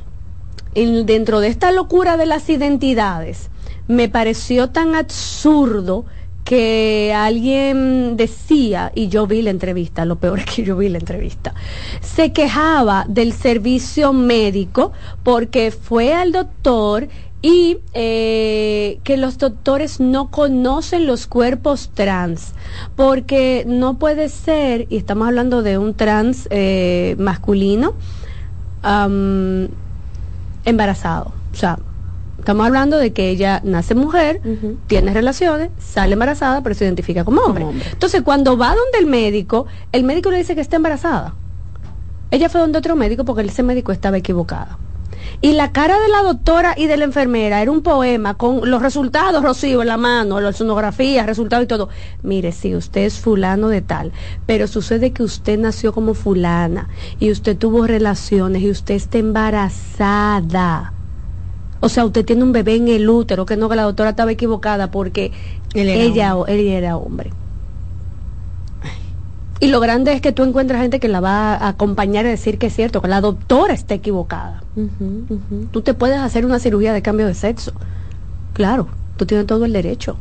en- dentro de esta locura de las identidades, me pareció tan absurdo que alguien decía, y yo vi la entrevista, lo peor es que yo vi la entrevista, se quejaba del servicio médico porque fue al doctor y eh, que los doctores no conocen los cuerpos trans, porque no puede ser, y estamos hablando de un trans eh, masculino, am, embarazado. O sea, estamos hablando de que ella nace mujer, tiene relaciones, sale embarazada, pero se identifica como hombre. Entonces, cuando va donde el médico, el médico le dice que está embarazada. Ella fue donde otro médico porque ese médico estaba equivocado. Y la cara de la doctora y de la enfermera era un poema con los resultados, Rocío, en la mano, la sonografía, resultados y todo. Mire, si usted es fulano de tal, pero sucede que usted nació como fulana y usted tuvo relaciones y usted está embarazada. O sea, usted tiene un bebé en el útero, que no, que la doctora estaba equivocada porque Él era ella, ella era hombre. Y lo grande es que tú encuentras gente que la va a acompañar y decir que es cierto, que la doctora está equivocada. Tú te puedes hacer una cirugía de cambio de sexo. Claro, tú tienes todo el derecho.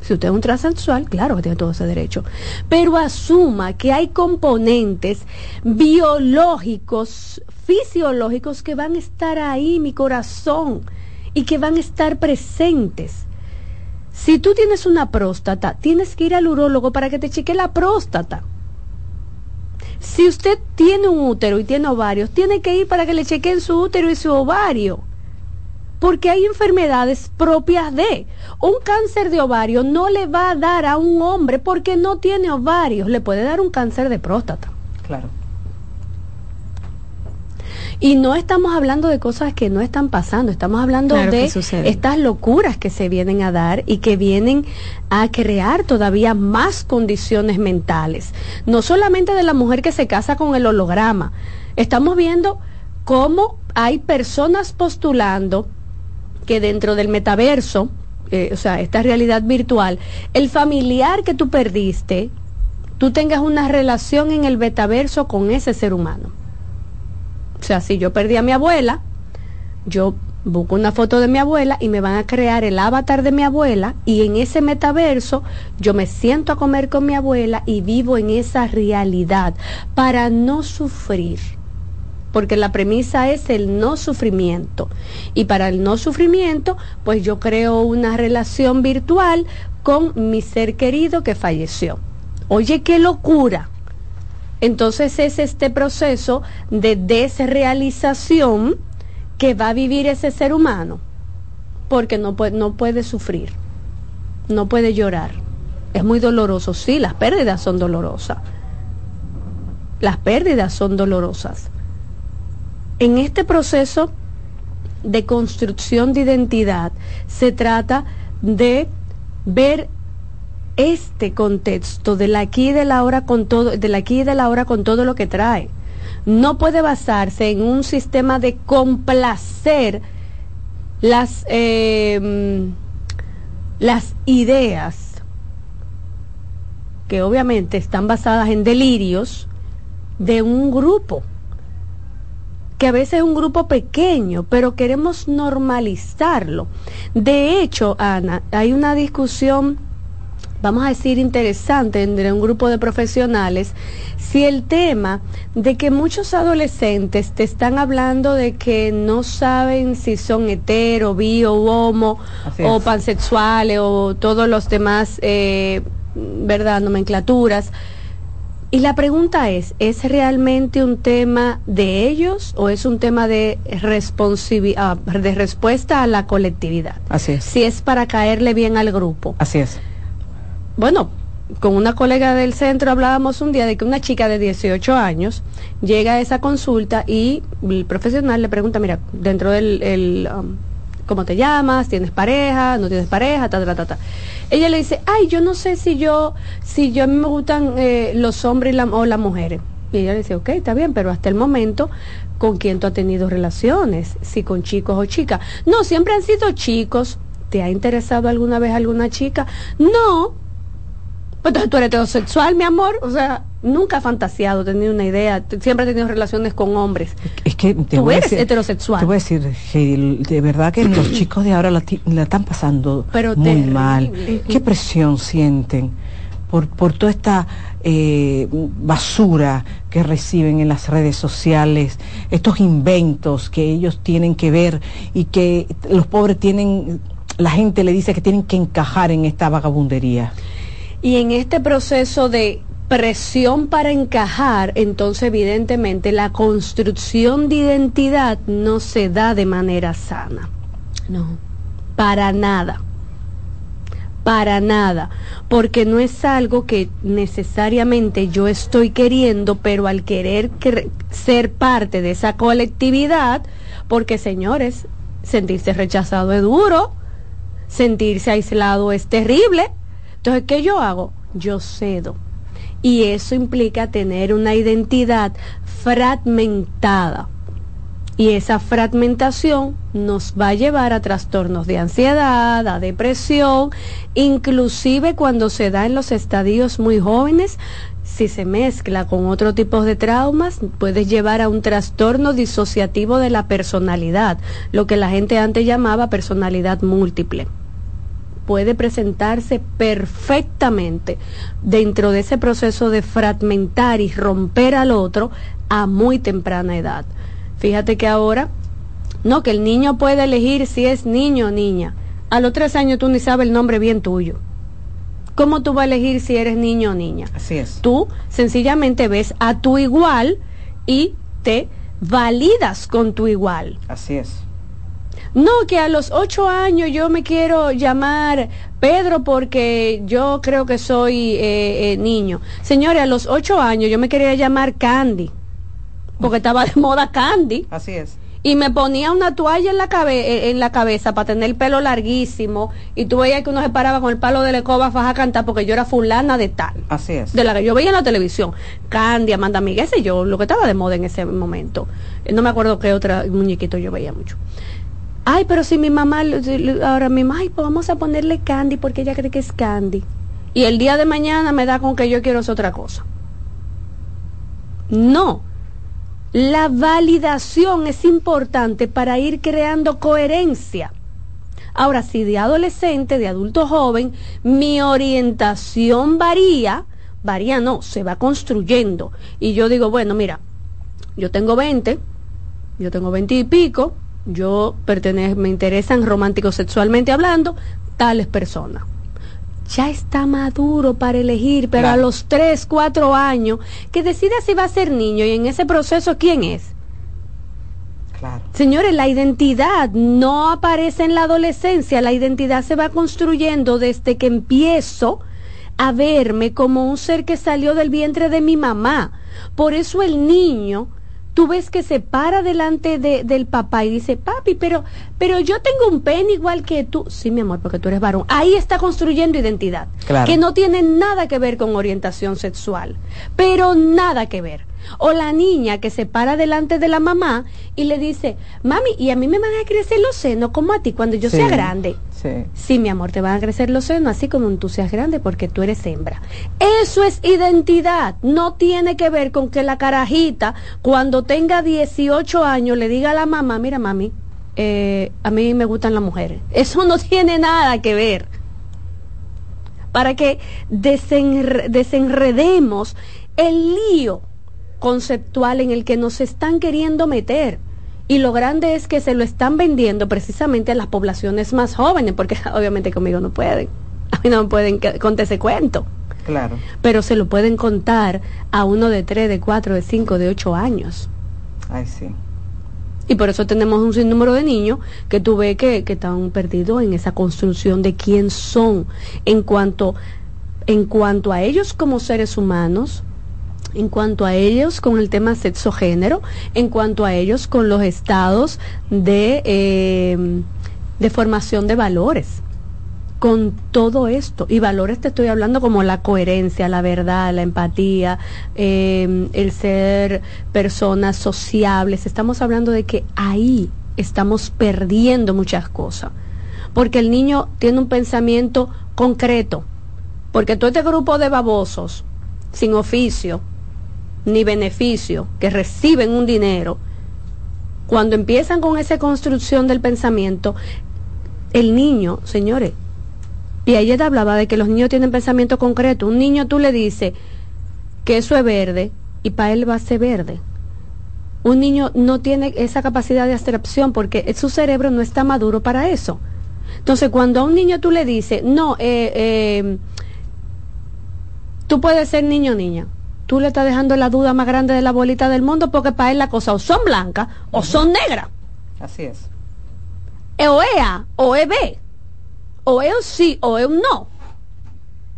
Si usted es un transexual, claro que tiene todo ese derecho. Pero asuma que hay componentes biológicos, fisiológicos que van a estar ahí, mi corazón, y que van a estar presentes. Si tú tienes una próstata, tienes que ir al urólogo para que te cheque la próstata. Si usted tiene un útero y tiene ovarios, tiene que ir para que le chequeen su útero y su ovario. Porque hay enfermedades propias de. Un cáncer de ovario no le va a dar a un hombre porque no tiene ovarios, le puede dar un cáncer de próstata. Claro. Y no estamos hablando de cosas que no están pasando, estamos hablando Claro de estas locuras que se vienen a dar y que vienen a crear todavía más condiciones mentales. No solamente de la mujer que se casa con el holograma, estamos viendo cómo hay personas postulando que dentro del metaverso, eh, o sea, esta realidad virtual, el familiar que tú perdiste, tú tengas una relación en el metaverso con ese ser humano. O sea, si yo perdí a mi abuela, yo busco una foto de mi abuela y me van a crear el avatar de mi abuela y en ese metaverso yo me siento a comer con mi abuela y vivo en esa realidad para no sufrir. Porque la premisa es el no sufrimiento. Y para el no sufrimiento, pues yo creo una relación virtual con mi ser querido que falleció. Oye, qué locura. Entonces es este proceso de desrealización que va a vivir ese ser humano, porque no puede, no puede sufrir, no puede llorar. Es muy doloroso, sí, las pérdidas son dolorosas. Las pérdidas son dolorosas. En este proceso de construcción de identidad se trata de ver este contexto del aquí y de la hora con todo, del aquí y de la hora con todo lo que trae. No puede basarse en un sistema de complacer las, eh, las ideas que obviamente están basadas en delirios de un grupo que a veces es un grupo pequeño, pero queremos normalizarlo. De hecho, Ana, hay una discusión vamos a decir, interesante entre un grupo de profesionales si el tema de que muchos adolescentes te están hablando de que no saben si son hetero, bi o homo o es. pansexuales o todos los demás, eh, ¿verdad?, nomenclaturas. Y la pregunta es, ¿es realmente un tema de ellos o es un tema de, ah, de respuesta a la colectividad? Así es. Si es para caerle bien al grupo. Así es. Bueno, con una colega del centro hablábamos un día de que una chica de 18 años llega a esa consulta y el profesional le pregunta, mira, dentro del, el, um, ¿cómo te llamas? ¿Tienes pareja? ¿No tienes pareja? Ta, ta, ta, ta. Ella le dice, ay, yo no sé si yo, si yo a mí me gustan eh, los hombres o las mujeres. Y ella le dice, ok, está bien, pero hasta el momento, ¿con quién tú has tenido relaciones? Si con chicos o chicas. No, siempre han sido chicos. ¿Te ha interesado alguna vez alguna chica? No, entonces tú eres heterosexual, mi amor. O sea, nunca he fantaseado, tenido una idea. Siempre he tenido relaciones con hombres. Es que te Tú eres decir- heterosexual. Te voy a decir, Heidi, de verdad que los chicos de ahora la, están pasando Pero muy mal. ¿Qué presión sienten por, por toda esta eh, basura que reciben en las redes sociales, estos inventos que ellos tienen que ver y que los pobres tienen, la gente le dice que tienen que encajar en esta vagabundería? Y en este proceso de presión para encajar, entonces evidentemente la construcción de identidad no se da de manera sana. No, para nada. Para nada. Porque no es algo que necesariamente yo estoy queriendo, pero al querer ser parte de esa colectividad, porque señores, sentirse rechazado es duro, sentirse aislado es terrible. Entonces, ¿qué yo hago? Yo cedo. Y eso implica tener una identidad fragmentada. Y esa fragmentación nos va a llevar a trastornos de ansiedad, a depresión, inclusive cuando se da en los estadios muy jóvenes, si se mezcla con otro tipo de traumas, puede llevar a un trastorno disociativo de la personalidad, lo que la gente antes llamaba personalidad múltiple puede presentarse perfectamente dentro de ese proceso de fragmentar y romper al otro a muy temprana edad. Fíjate que ahora, no, que el niño puede elegir si es niño o niña. A los tres años tú ni sabes el nombre bien tuyo. ¿Cómo tú vas a elegir si eres niño o niña? Así es. Tú sencillamente ves a tu igual y te validas con tu igual. Así es. No, que a los ocho años yo me quiero llamar Pedro porque yo creo que soy eh, eh, niño. Señores, a los ocho años yo me quería llamar Candy, porque estaba de moda Candy. Así es. Y me ponía una toalla en la, cabe- eh, en la cabeza para tener el pelo larguísimo. Y tú veías que uno se paraba con el palo de la escoba faja a cantar porque yo era fulana de tal. Así es. De la que yo veía en la televisión. Candy, Amanda Miguel, ese yo, lo que estaba de moda en ese momento. No me acuerdo qué otra muñequito yo veía mucho. Ay, pero si mi mamá, ahora mi mamá, ay, pues vamos a ponerle Candy porque ella cree que es Candy. Y el día de mañana me da con que yo quiero es otra cosa. No. La validación es importante para ir creando coherencia. Ahora, si de adolescente, de adulto joven, mi orientación varía, varía no, se va construyendo. Y yo digo, bueno, mira, yo tengo 20, yo tengo 20 y pico, yo pertenezco, me interesan románticos sexualmente hablando, tales personas. Ya está maduro para elegir, pero Claro. a los 3, 4 años, que decida si va a ser niño y en ese proceso, ¿quién es? Claro. Señores, la identidad no aparece en la adolescencia, la identidad se va construyendo desde que empiezo a verme como un ser que salió del vientre de mi mamá. Por eso el niño, tú ves que se para delante de- del papá y dice, papi, pero, pero yo tengo un pene igual que tú. Sí, mi amor, porque tú eres varón. Ahí está construyendo identidad, Claro. que no tiene nada que ver con orientación sexual, pero nada que ver. O la niña que se para delante de la mamá y le dice, mami, y a mí me van a crecer los senos como a ti cuando yo Sí. sea grande. Sí. Sí, mi amor, te van a crecer los senos así como tú seas grande porque tú eres hembra. Eso es identidad. No tiene que ver con que la carajita, cuando tenga 18 años, le diga a la mamá, mira, mami, eh, a mí me gustan las mujeres. Eso no tiene nada que ver. Para que desenre- desenredemos el lío conceptual en el que nos están queriendo meter. Y lo grande es que se lo están vendiendo precisamente a las poblaciones más jóvenes, porque obviamente conmigo no pueden. A mí no me pueden contar ese cuento. Claro. Pero se lo pueden contar a uno de tres, de cuatro, de cinco, de ocho años. Ay, sí. Y por eso tenemos un sinnúmero de niños que tú ves que, que están perdidos en esa construcción de quién son en cuanto, en cuanto a ellos como seres humanos, en cuanto a ellos con el tema sexo-género, en cuanto a ellos con los estados de, eh, de formación de valores con todo esto. Y valores te estoy hablando como la coherencia, la verdad, la empatía, eh, el ser personas sociables. Estamos hablando de que ahí estamos perdiendo muchas cosas. Porque el niño tiene un pensamiento concreto. Porque todo este grupo de babosos, sin oficio ni beneficio, que reciben un dinero, cuando empiezan con esa construcción del pensamiento, el niño, señores, y ayer hablaba de que los niños tienen pensamiento concreto. Un niño tú le dices que eso es verde y para él va a ser verde. Un niño no tiene esa capacidad de abstracción porque su cerebro no está maduro para eso. Entonces, cuando a un niño tú le dices, no, eh, eh, tú puedes ser niño o niña, tú le estás dejando la duda más grande de la bolita del mundo porque para él la cosa o son blancas o son negras. Así es. O es A o es B. O es un sí o es un no.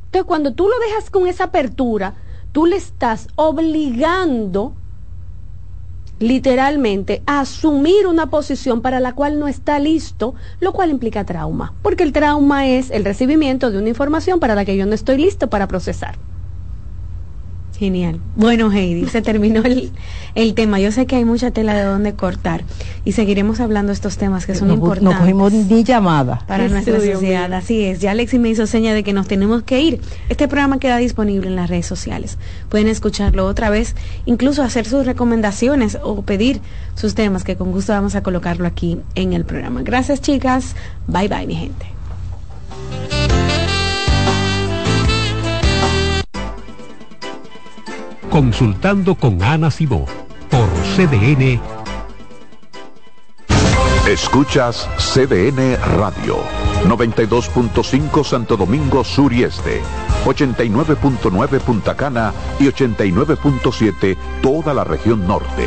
Entonces, cuando tú lo dejas con esa apertura, tú le estás obligando literalmente a asumir una posición para la cual no está listo, lo cual implica trauma, porque el trauma es el recibimiento de una información para la que yo no estoy listo para procesar. Genial. Bueno, Heidi, se terminó el, el, tema. Yo sé que hay mucha tela de donde cortar y seguiremos hablando de estos temas que son importantes. No cogimos ni llamada. Para nuestra sociedad. Así es. Ya Alexi me hizo seña de que nos tenemos que ir. Este programa queda disponible en las redes sociales. Pueden escucharlo otra vez, incluso hacer sus recomendaciones o pedir sus temas, que con gusto vamos a colocarlo aquí en el programa. Gracias, chicas. Bye, bye, mi gente. Consultando con Ana Simó por CDN. Escuchas CDN Radio, 92.5 Santo Domingo Sur y Este, 89.9 Punta Cana y 89.7 toda la región norte.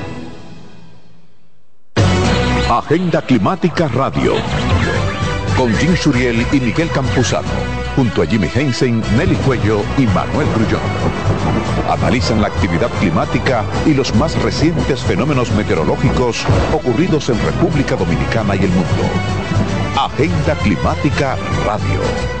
Agenda Climática Radio. Con Jim Suriel y Miguel Campuzano. Junto a Jimmy Hensen, Nelly Cuello y Manuel Grullón. Analizan la actividad climática y los más recientes fenómenos meteorológicos ocurridos en República Dominicana y el mundo. Agenda Climática Radio.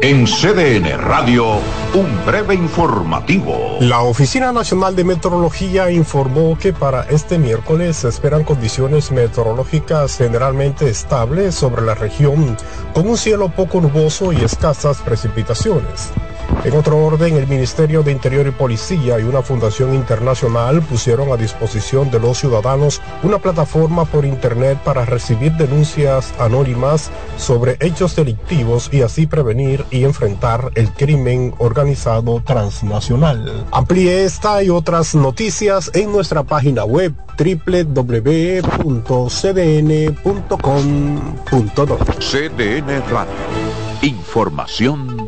En CDN Radio, un breve informativo. La Oficina Nacional de Meteorología informó que para este miércoles se esperan condiciones meteorológicas generalmente estables sobre la región, con un cielo poco nuboso y escasas precipitaciones. En otro orden, el Ministerio de Interior y Policía y una fundación internacional pusieron a disposición de los ciudadanos una plataforma por Internet para recibir denuncias anónimas sobre hechos delictivos y así prevenir y enfrentar el crimen organizado transnacional. Amplíe esta y otras noticias en nuestra página web www.cdn.com.do. CDN Radio. Información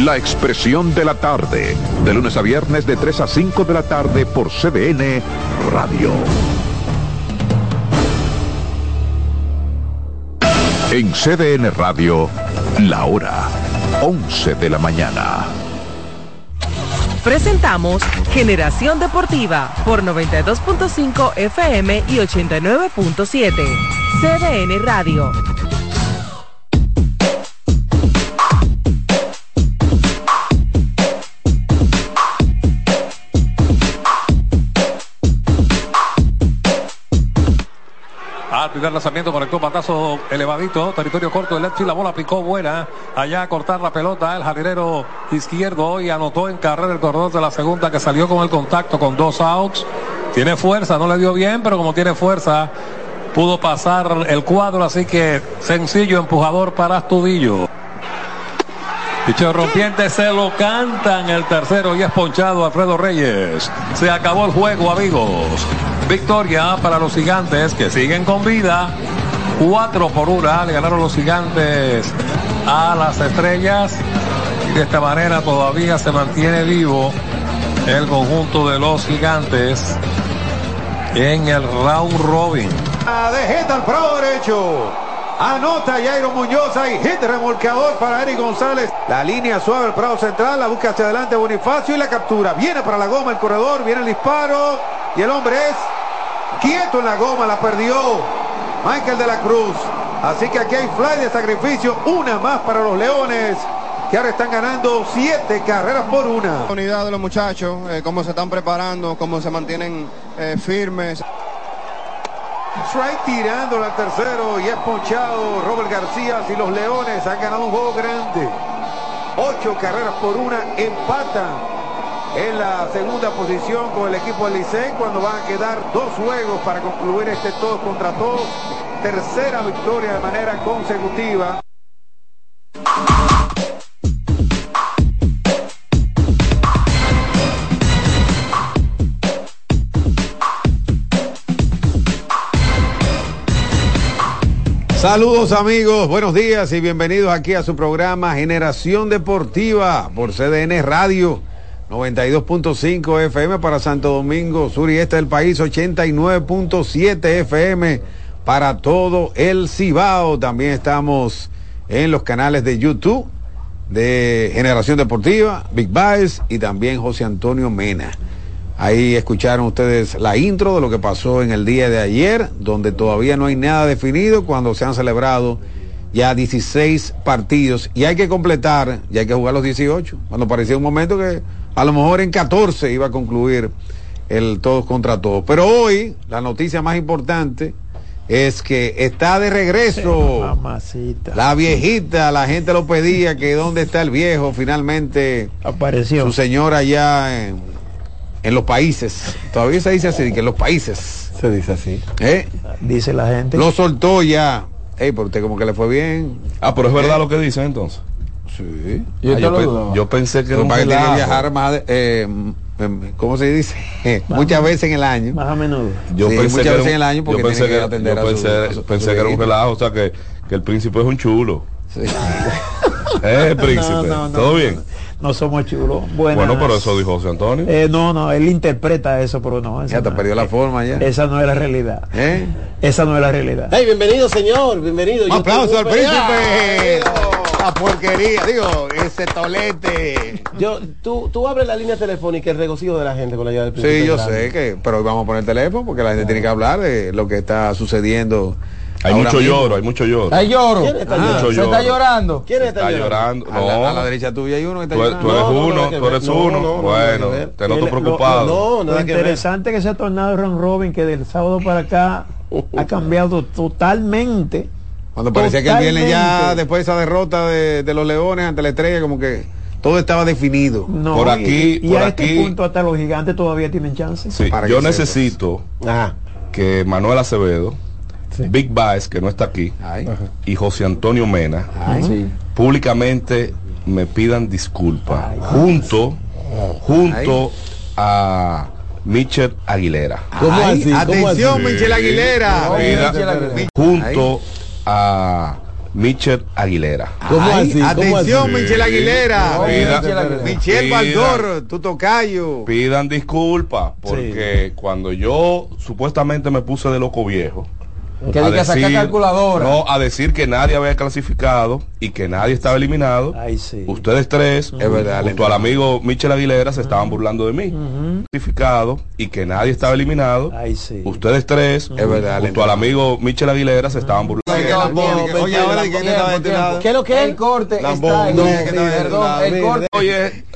La expresión de la tarde, de lunes a viernes de 3 a 5 de la tarde por CDN Radio. En CDN Radio, la hora 11 de la mañana. Presentamos Generación Deportiva por 92.5 FM y 89.7. CDN Radio. Primer lanzamiento conectó batazo elevadito, territorio corto del y la bola picó buena. Allá a cortar la pelota, el jardinero izquierdo y anotó en carrera el corredor de la segunda que salió con el contacto con dos outs. Tiene fuerza, no le dio bien, pero como tiene fuerza, pudo pasar el cuadro, así que sencillo empujador para Astudillo. Dicho rompiente se lo cantan el tercero y es ponchado Alfredo Reyes. Se acabó el juego, amigos. Victoria para los gigantes que siguen con vida. Cuatro por una le ganaron los gigantes a las estrellas. Y de esta manera todavía se mantiene vivo el conjunto de los gigantes en el round robin. Al prado derecho. Anota Jairo Muñoz y hit remolcador para Eric González. La línea suave al prado central, la busca hacia adelante Bonifacio y la captura. Viene para la goma el corredor, viene el disparo y el hombre es quieto en la goma, la perdió Michael de la Cruz. Así que aquí hay fly de sacrificio, una más para los Leones que ahora están ganando siete carreras por una. Unidad de los muchachos, eh, cómo se están preparando, cómo se mantienen eh, firmes. Strike tirándolo al tercero y es ponchado Robert García y los Leones han ganado un juego grande. Ocho carreras por una empatan en la segunda posición con el equipo del Licey cuando van a quedar dos juegos para concluir este todos contra todos. Tercera victoria de manera consecutiva. Saludos amigos, buenos días y bienvenidos aquí a su programa Generación Deportiva por CDN Radio 92.5 FM para Santo Domingo, sur y este del país, 89.7 FM para todo el Cibao. También estamos en los canales de YouTube de Generación Deportiva, Big Baez y también José Antonio Mena. Ahí escucharon ustedes la intro de lo que pasó en el día de ayer, donde todavía no hay nada definido cuando se han celebrado ya 16 partidos. Y hay que completar, y hay que jugar los 18, cuando parecía un momento que a lo mejor en 14 iba a concluir el todos contra todos. Pero hoy la noticia más importante es que está de regreso. La viejita, la gente lo pedía que dónde está el viejo, finalmente. Apareció. Su señora allá en, en los países, todavía se dice así, que en los países. Se dice así. ¿Eh? Dice la gente. Lo soltó ya. Ey, pero usted como que le fue bien. Ah, pero es verdad lo que dice entonces. Sí. Yo Ah, yo, pe- yo pensé que era un que viajar más, de- eh, mm, ¿cómo se dice? Muchas veces en el año. Más a menudo. Yo Sí, pensé muchas que era veces un- en el año porque yo pensé tiene que que, atender yo a su- pensé, a su- a pensé su que era un relajo, o sea que, que el príncipe es un chulo. Eh, príncipe. No, no, no, ¿Todo no, bien? No, somos chulos. Buenas. Bueno, pero eso dijo José Antonio. Eh, no, no, él interpreta eso, pero no. Ya te no- perdió la forma ya. Esa no es la realidad. ¿Eh? Esa no es la realidad. Hey, bienvenido, señor. Bienvenido. Un Yo aplauso al príncipe. La porquería, digo, ese tolete. Yo, tú, tú abres la línea telefónica, el regocijo de la gente con la ayuda del príncipe. Sí, yo Grande. sé que, pero hoy vamos a poner el teléfono porque la gente tiene que hablar de lo que está sucediendo. Hay ahora mucho mismo. lloro, hay mucho lloro. Hay lloro. ¿Quién está Mucho llorando? lloro. ¿Se está llorando? ¿Quién está, Está llorando? llorando. A la, No. a la derecha tuya hay uno que está Tú, tú llorando. eres No, no, uno, tú eres uno. no, no, bueno, te noto Lo- preocupado. No, Lo nada que ver. interesante que ese tornado de Ron Robin que del sábado para acá ha cambiado totalmente. Cuando parecía que el viernes ya, después de esa derrota de, de los Leones ante la estrella, como que todo estaba definido. No, Por y- aquí, y, por a este aquí. punto hasta los gigantes todavía tienen chance. Sí, Para yo necesito Ajá. que Manuel Acevedo, Big Baez, que no está aquí, Ay. y José Antonio Mena, públicamente me pidan disculpas junto, junto a Michel Aguilera. ¿Cómo Ay, así? ¿Cómo Atención, así? Michelle Aguilera. No, Pida- Michel Aguilera. junto a Michel Aguilera. ¿Cómo Ay, así? ¿Cómo Atención, así? Michelle Aguilera. No, Pida- Baldor, tu tocayo. Pidan disculpas porque cuando yo supuestamente me puse de loco viejo, Que diga que saca calculadora. no, a decir que nadie había clasificado y que nadie estaba eliminado. Ay, sí. Ustedes tres, Es verdad, junto al amigo Michel Aguilera, se estaban burlando de mí. Clasificado y que nadie estaba eliminado. Ay, sí. Ustedes tres, Es verdad, junto al amigo Michel Aguilera, se estaban burlando. Oye, ahora estaba. ¿Qué es lo que es? El corte está no, Perdón, el corte. Oye,